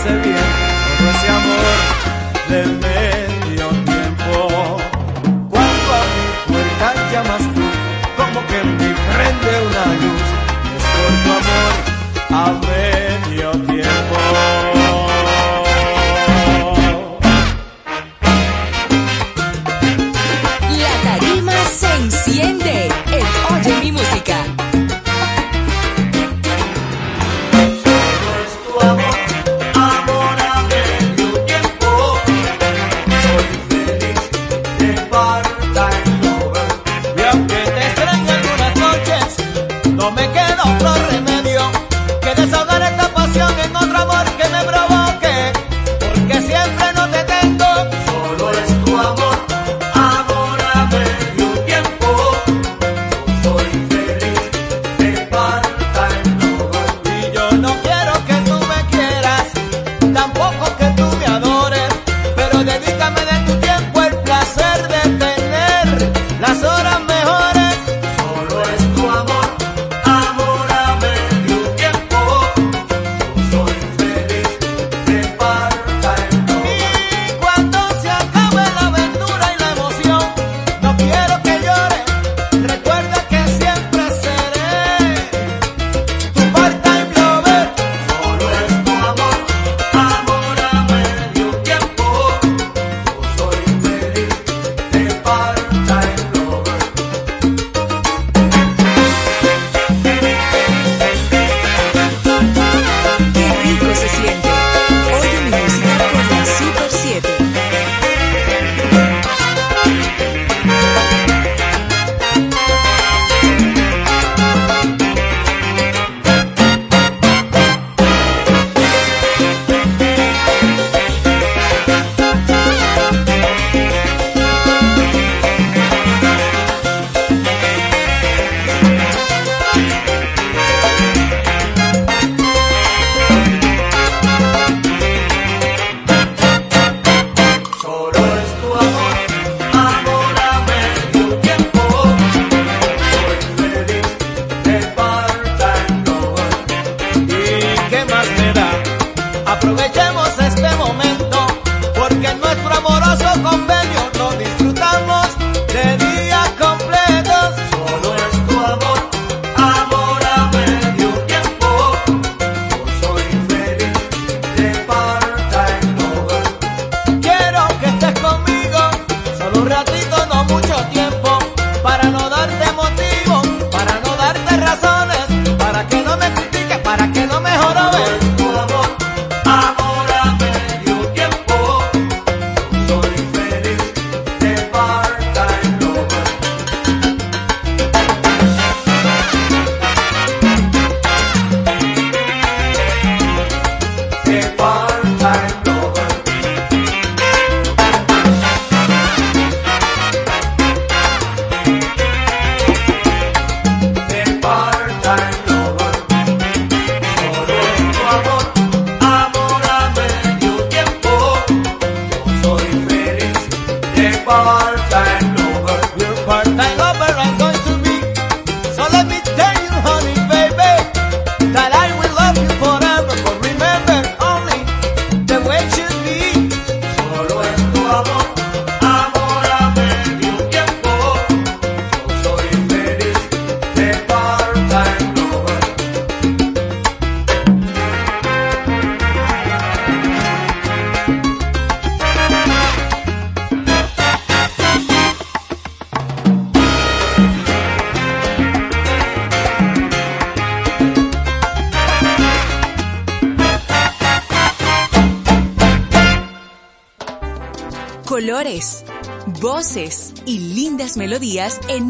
pierde.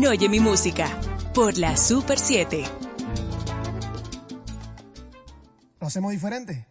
Oye mi música por la Super 7. ¿Lo hacemos diferente?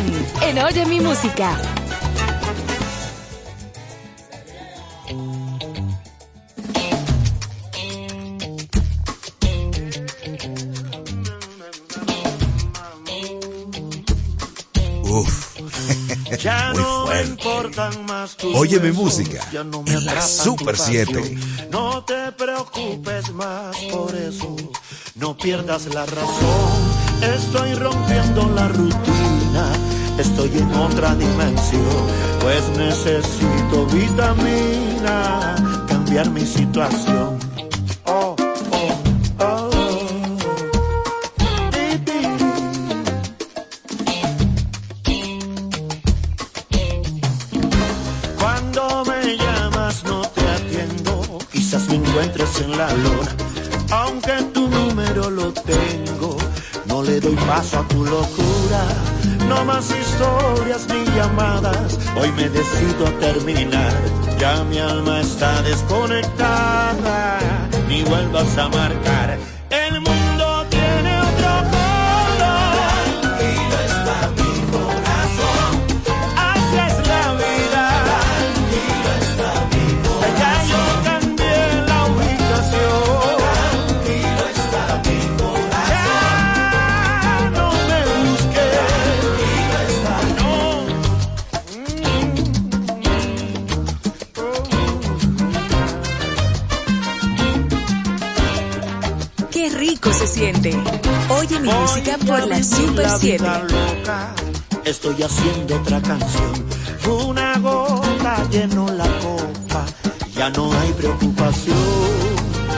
Univision en Oye mi música. Uf. Ya Muy fuerte. No más tus Oye mi música. Ya no me en la Super 7. No te preocupes más por eso. No pierdas la razón. Estoy rompiendo la rutina estoy en otra dimensión, pues necesito vitamina, cambiar mi situación. Hoy me decido a terminar, ya mi alma está desconectada, ni vuelvas a marcar. rico se siente. Oye mi Voy música por la Super 7. Loca, estoy haciendo otra canción. Una gota llenó la copa, ya no hay preocupación.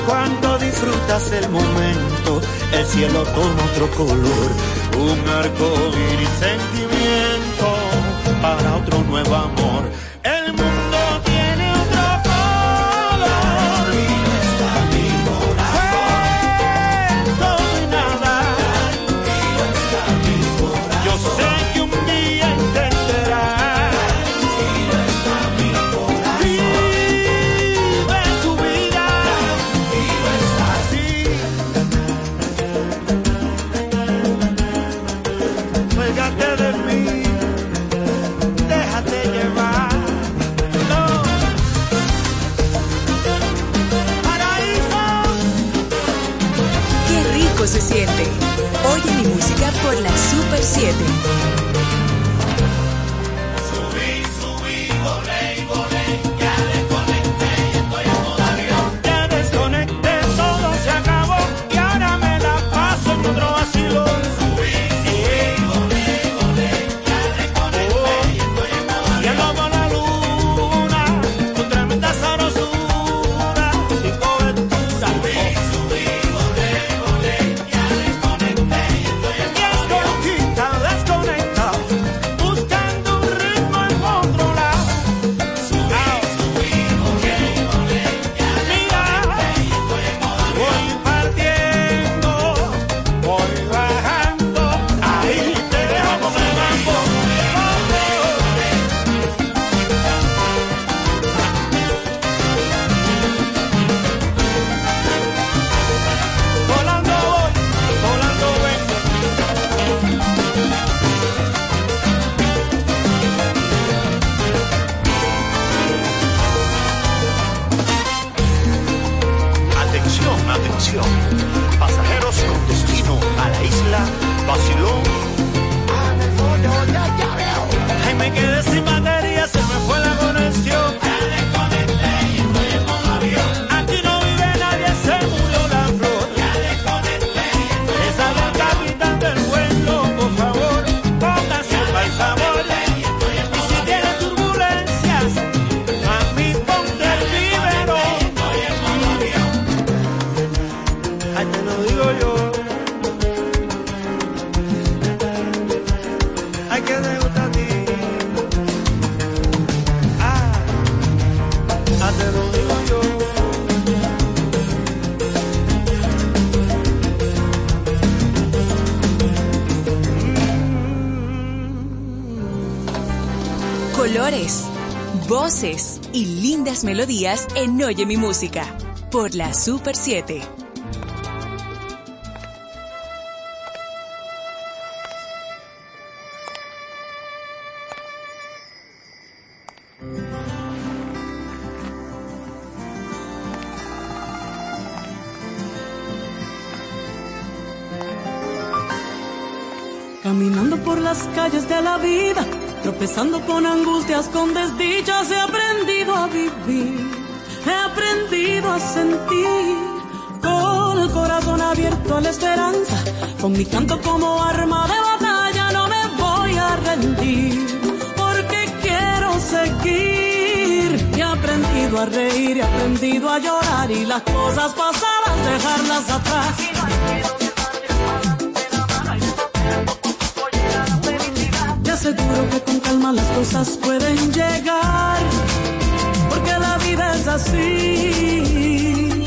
Cuando disfrutas el momento, el cielo toma otro color. Un arco iris sentimiento para otro nuevo amor 7. En Oye mi música por la Super 7. Caminando por las calles de la vida, tropezando con angustias, con desdichas, he aprendido a vivir, sentir, con el corazón abierto a la esperanza, con mi canto como arma de batalla, no me voy a rendir, porque quiero seguir. He aprendido a reír, he aprendido a llorar y las cosas pasadas dejarlas atrás. Te aseguro que con calma las cosas pueden llegar, es así.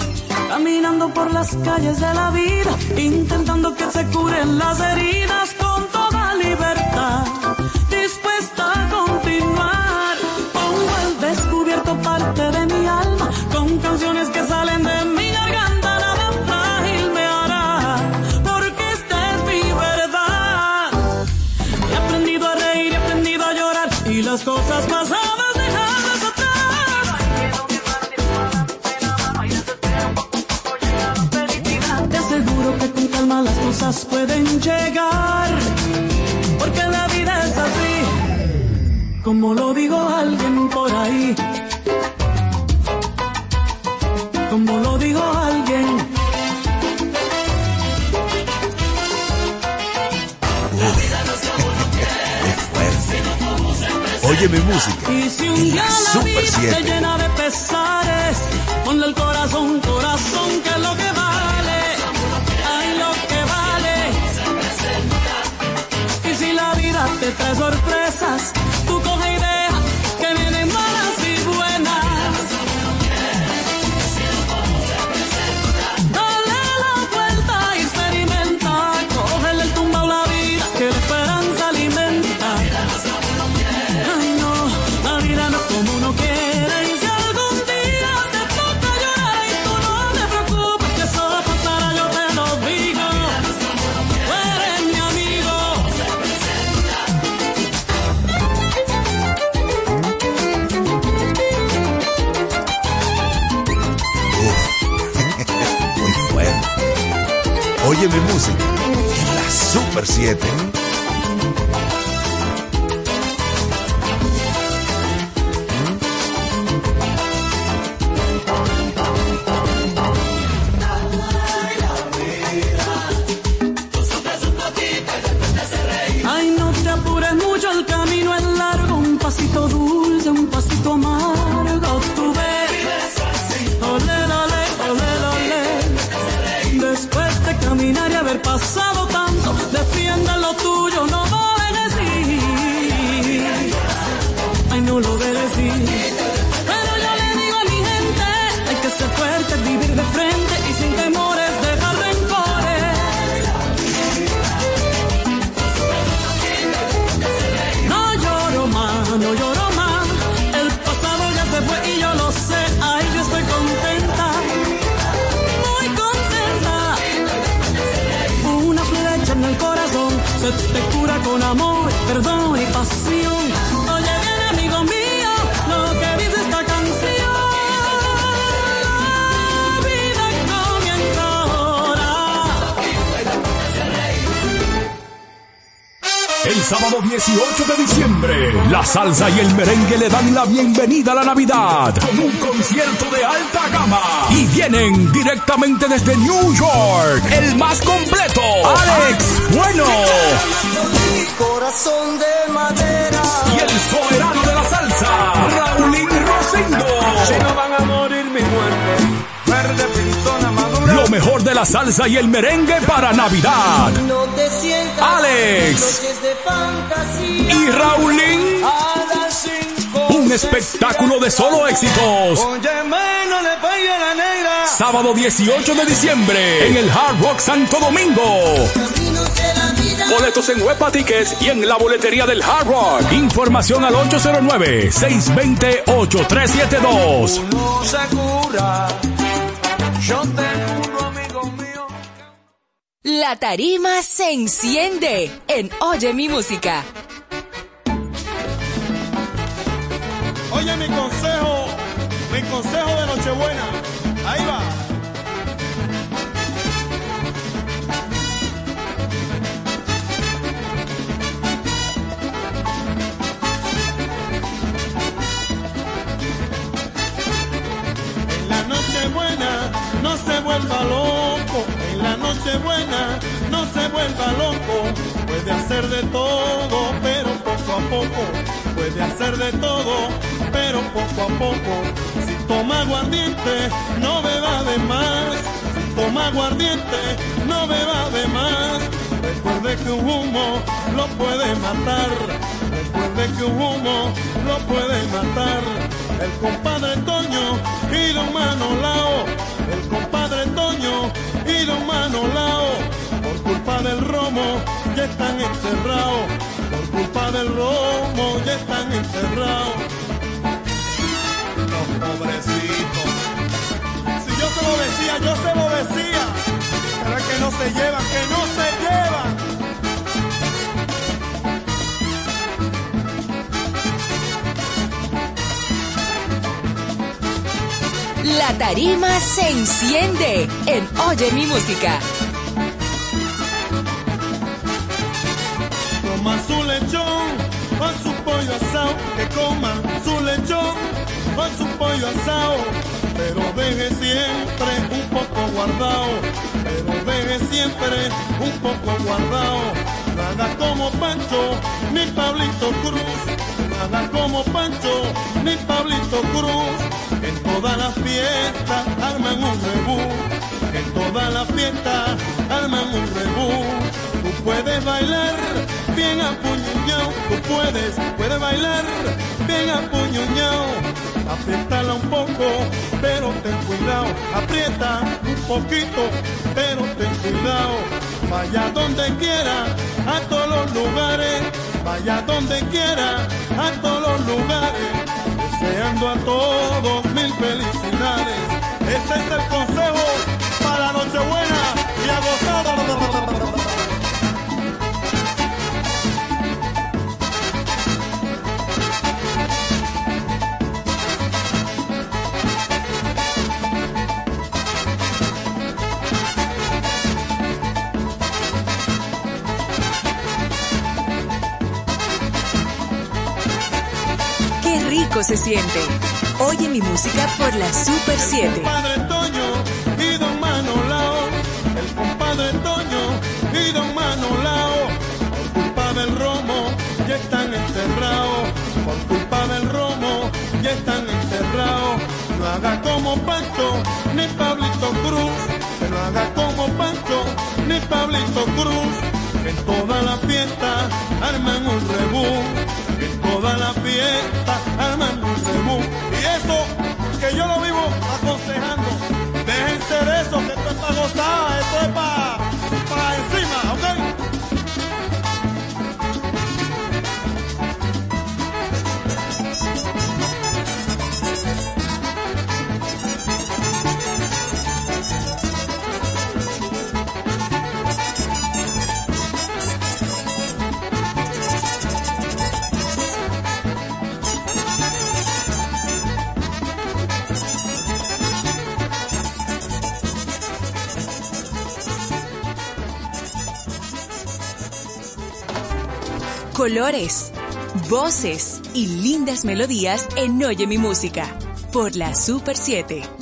Caminando por las calles de la vida, intentando que se curen las heridas llegar, porque la vida es así, como lo dijo alguien por ahí. Como lo dijo alguien. Oye mi música. Y si un día la la vida te 7. llena de pesares, ponle el corazón, corazón, que es lo que te trae sorpresas, y el merengue le dan la bienvenida a la Navidad con un concierto de alta gama. Y vienen directamente desde New York, el más completo, Alex Bueno. Corazón de madera. Y el soberano de la salsa, Raulín Rosendo. Si no van a morir mi muerte, verde pintona madura. Lo mejor de la salsa y el merengue para Navidad. No te sientas Alex. noches de fantasía. Y Raulín, espectáculo de solo éxitos. Sábado 18 de diciembre en el Hard Rock Santo Domingo. Boletos en Huepa y en la boletería del Hard Rock. Información al 809-620-8372. La tarima se enciende en Oye mi música haga como Pancho ni Pablito Cruz. En toda la fiesta arman un rebú, en toda la fiesta arman un rebú. Y eso que yo lo vivo aconsejando, déjense de eso, que esto es para gozar, esto es para... colores, voces y lindas melodías en Oye mi música por la Super 7.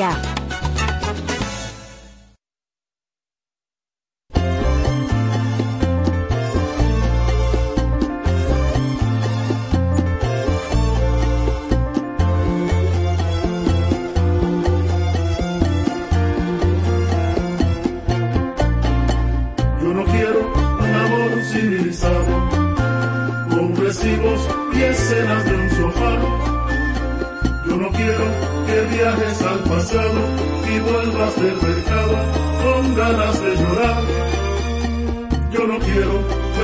Música. civilizado, con recibos y escenas de un sofá. Yo no quiero que viajes al pasado y vuelvas del mercado con ganas de llorar. Yo no quiero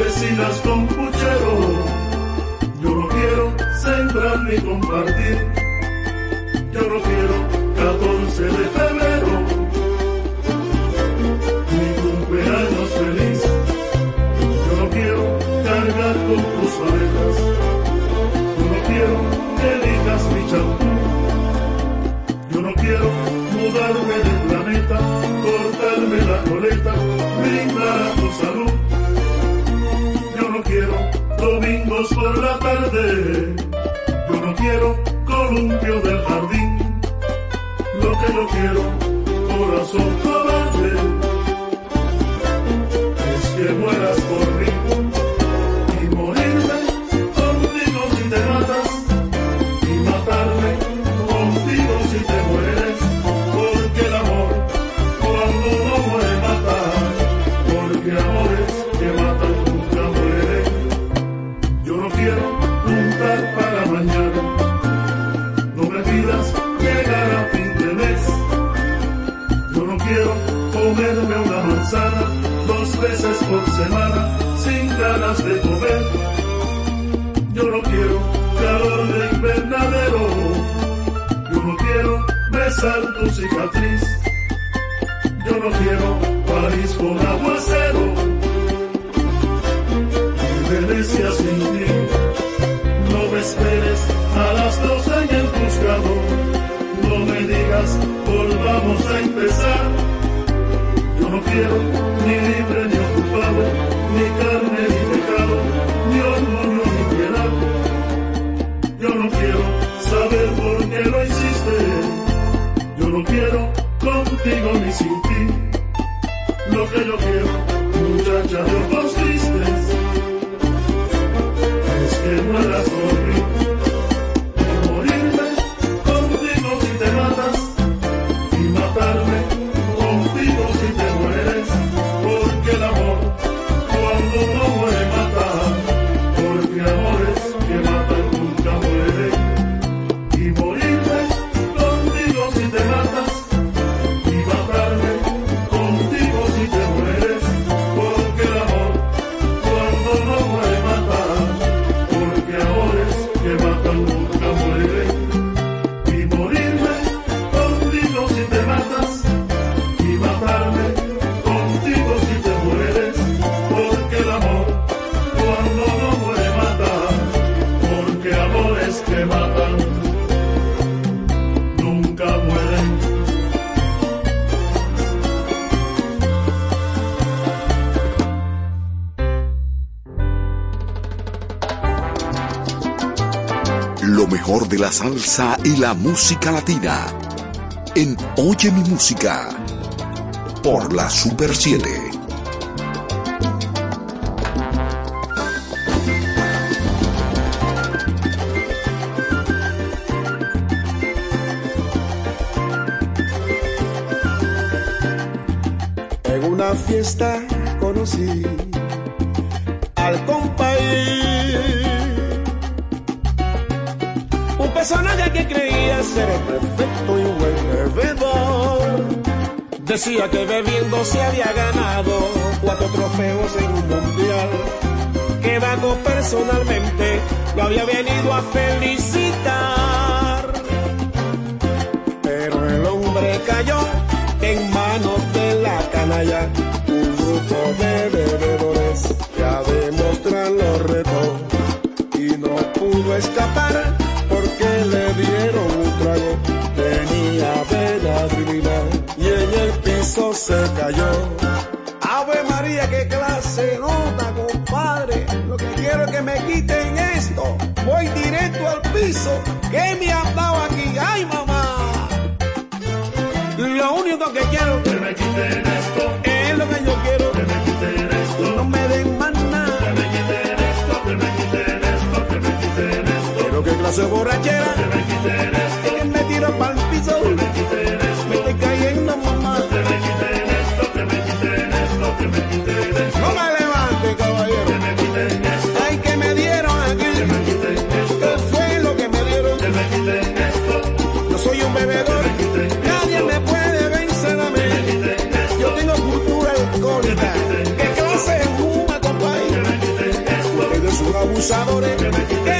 vecinas con puchero. Yo no quiero centrar ni compartir. Yo no quiero 14 de febrero. Yo no quiero columpio del jardín, lo que yo quiero, corazón. Quiero ni libre ni ocupado, ni carne ni pecado, ni orgullo ni piedad. Yo no quiero saber por qué lo hiciste. Yo no quiero contigo ni sin ti. Lo que yo quiero, muchacha de y la música latina. En Oye mi música. Por la Super 7. En una fiesta conocí Decía que bebiendo se había ganado cuatro trofeos en un mundial, que Vago personalmente lo había venido a felicitar. Pero el hombre cayó en manos de la canalla, un grupo de bebedores se cayó. Ave María, qué clase nota, compadre. Lo que quiero es que me quiten esto. Voy directo al piso. ¿Qué me han dado aquí? ¡Ay, mamá! Lo único que quiero que me quiten esto es lo que yo quiero que me quiten esto. No me den más nada. Que me quiten esto, que me quiten esto, que me quiten esto. Quiero que clase borrachera. Que me quiten esto. Que me tiro para el piso. Que me son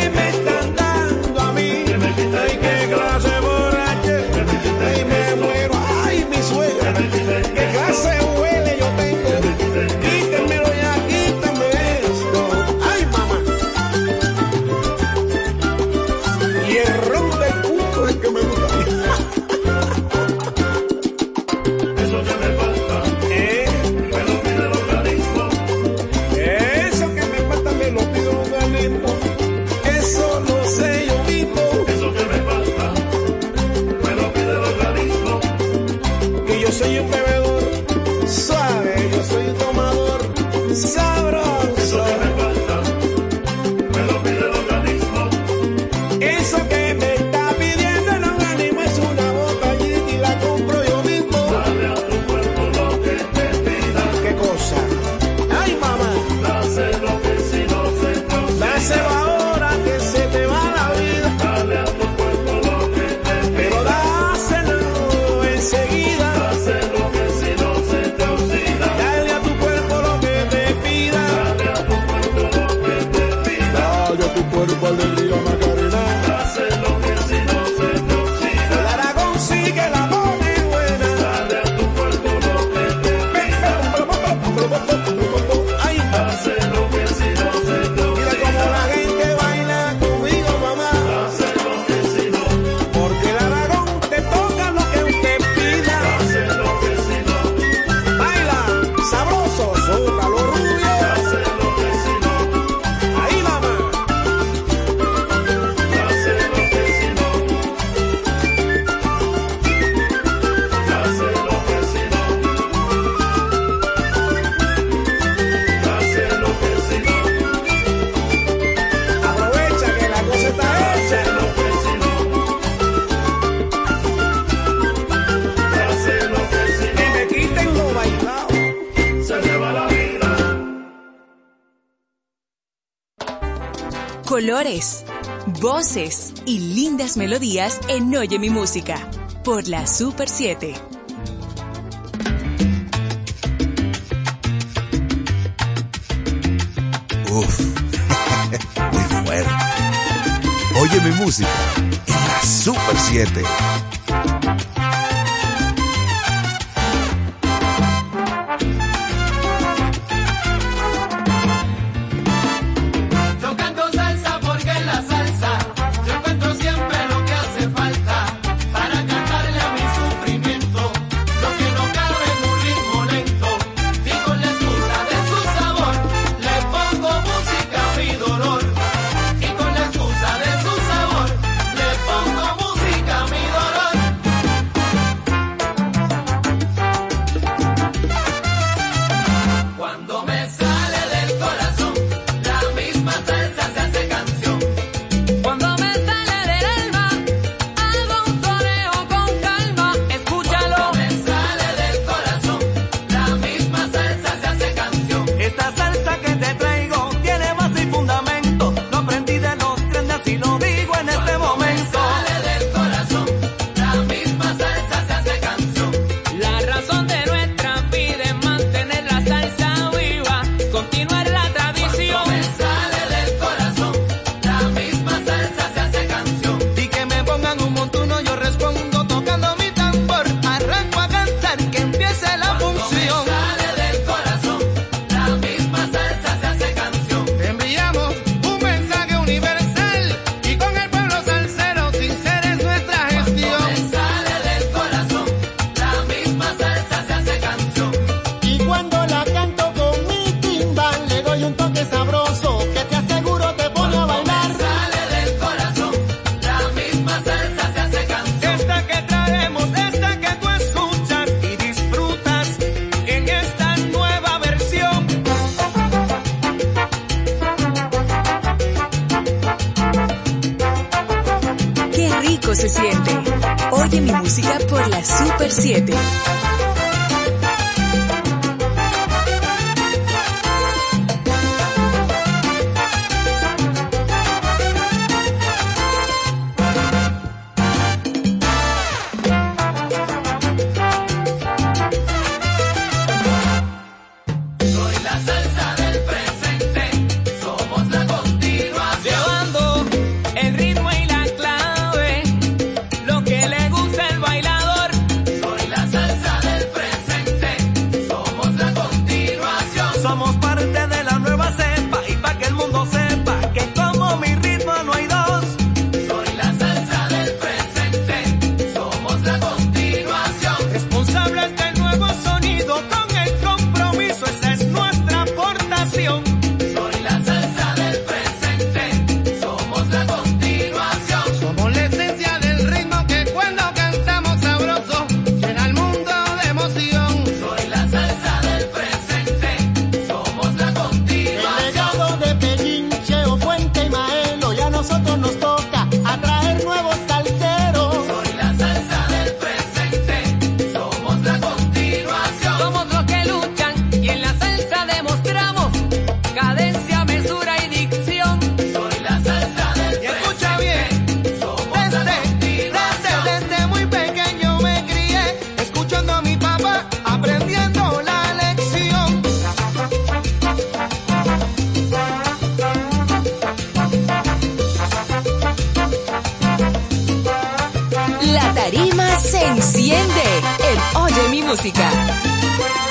las melodías en Oye mi música por la Super 7. Uf, muy fuerte. Oye mi música en la Super 7. música.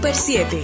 Super 7.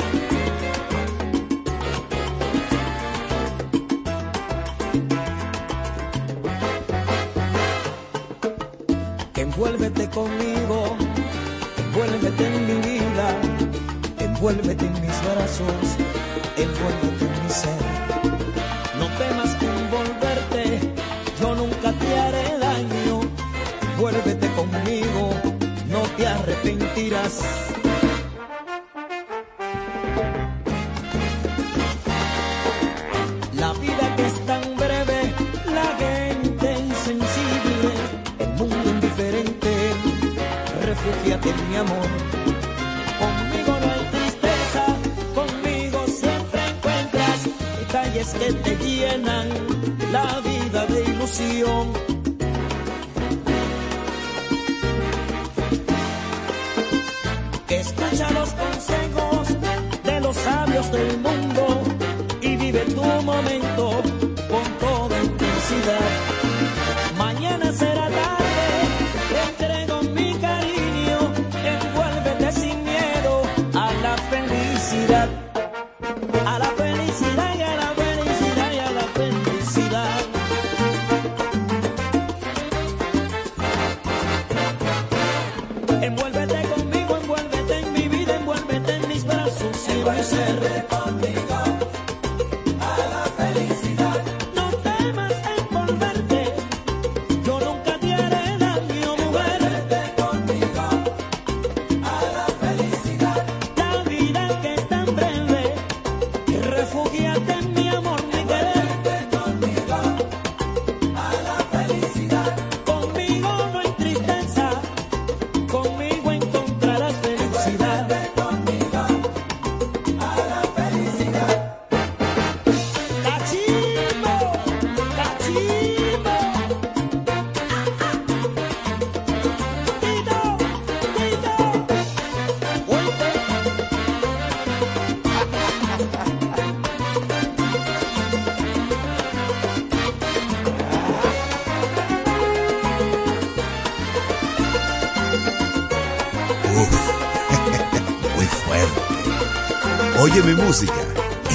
Oye música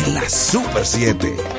en la Super 7.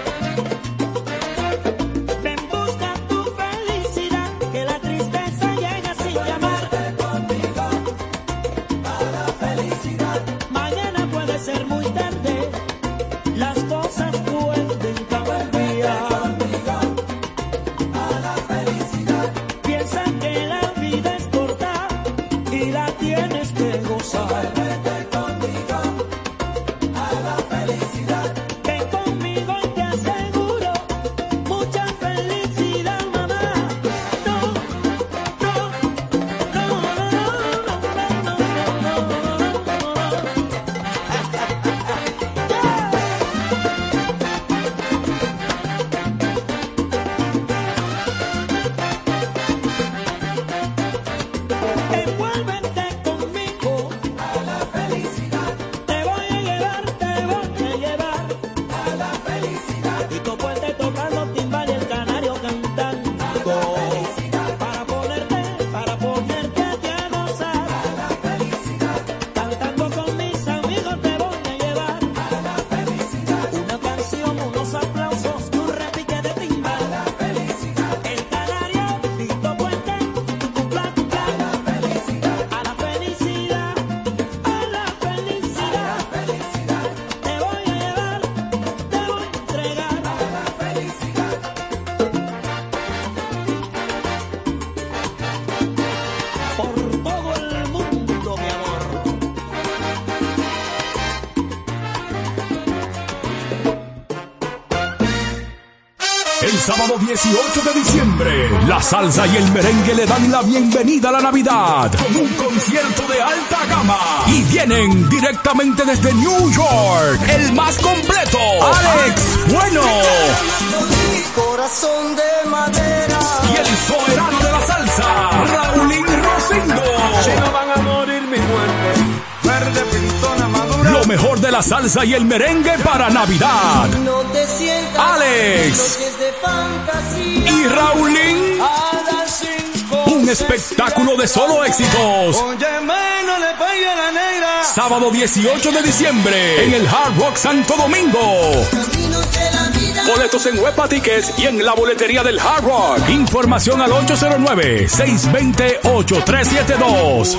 18 de diciembre, la salsa y el merengue le dan la bienvenida a la Navidad con un concierto de alta gama. Y vienen directamente desde New York, el más completo, Alex Bueno. Corazón de madera. Y el soberano de la salsa, Raulín Rosendo. no van a morir mi muerte. Verde pintona madura. Lo mejor de la salsa y el merengue para Navidad. No te Alex y Raulín. Un espectáculo de solo éxitos. Sábado 18 de diciembre en el Hard Rock Santo Domingo. Boletos en Huepa y en la boletería del Hard Rock. Información al 809-620-8372.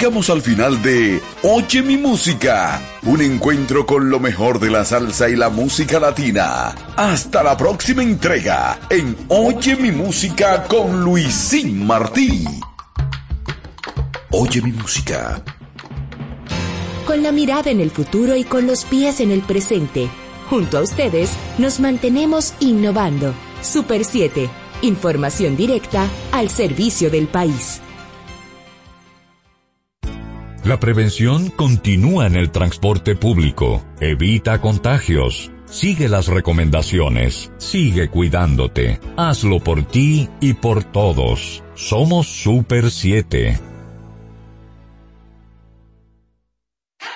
Llegamos al final de Oye mi música, un encuentro con lo mejor de la salsa y la música latina. Hasta la próxima entrega en Oye mi música con Luisín Martí. Oye mi música. Con la mirada en el futuro y con los pies en el presente, junto a ustedes nos mantenemos innovando. Super 7, información directa al servicio del país. La prevención continúa en el transporte público. Evita contagios. Sigue las recomendaciones. Sigue cuidándote. Hazlo por ti y por todos. Somos Super 7.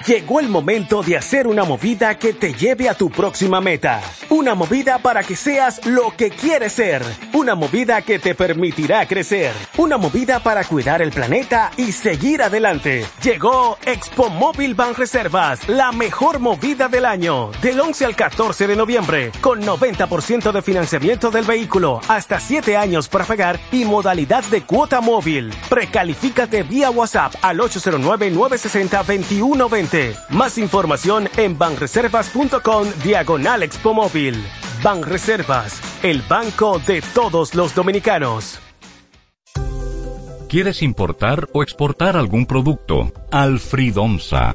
Llegó el momento de hacer una movida que te lleve a tu próxima meta. Una movida para que seas lo que quieres ser. Una movida que te permitirá crecer. Una movida para cuidar el planeta y seguir adelante. Llegó Expo Móvil Ban Reservas, la mejor movida del año. Del 11 al 14 de noviembre, con 90% de financiamiento del vehículo, hasta 7 años para pagar y modalidad de cuota móvil. Precalifícate vía WhatsApp al 809-960-2120. Más información en banreservas.com diagonal Expo Móvil. Banreservas, el banco de todos los dominicanos. ¿Quieres importar o exportar algún producto? Alfridomsa,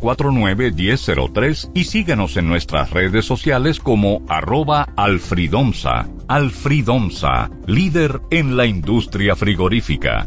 809-549-1003 y síguenos en nuestras redes sociales como arroba alfridomsa. Alfridomsa, líder en la industria frigorífica.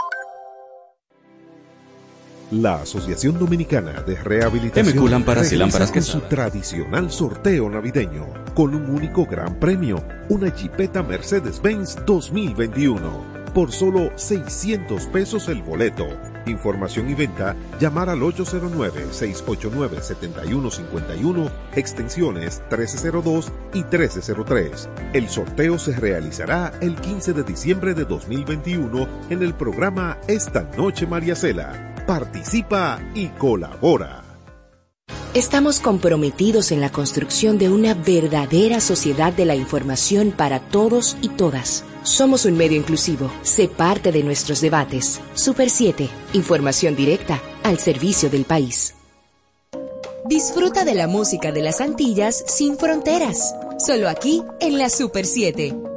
La Asociación Dominicana de Rehabilitación MQ Lámparas y Lámparas con su tradicional sorteo navideño con un único gran premio, una Jeepeta Mercedes-Benz 2021 por solo 600 pesos el boleto. Información y venta, llamar al 809-689-7151, extensiones 1302 y 1303. El sorteo se realizará el 15 de diciembre de 2021 en el programa Esta Noche María Cela. Participa y colabora. Estamos comprometidos en la construcción de una verdadera sociedad de la información para todos y todas. Somos un medio inclusivo. Sé parte de nuestros debates. Super 7. Información directa al servicio del país. Disfruta de la música de las Antillas sin fronteras. Solo aquí en la Super 7.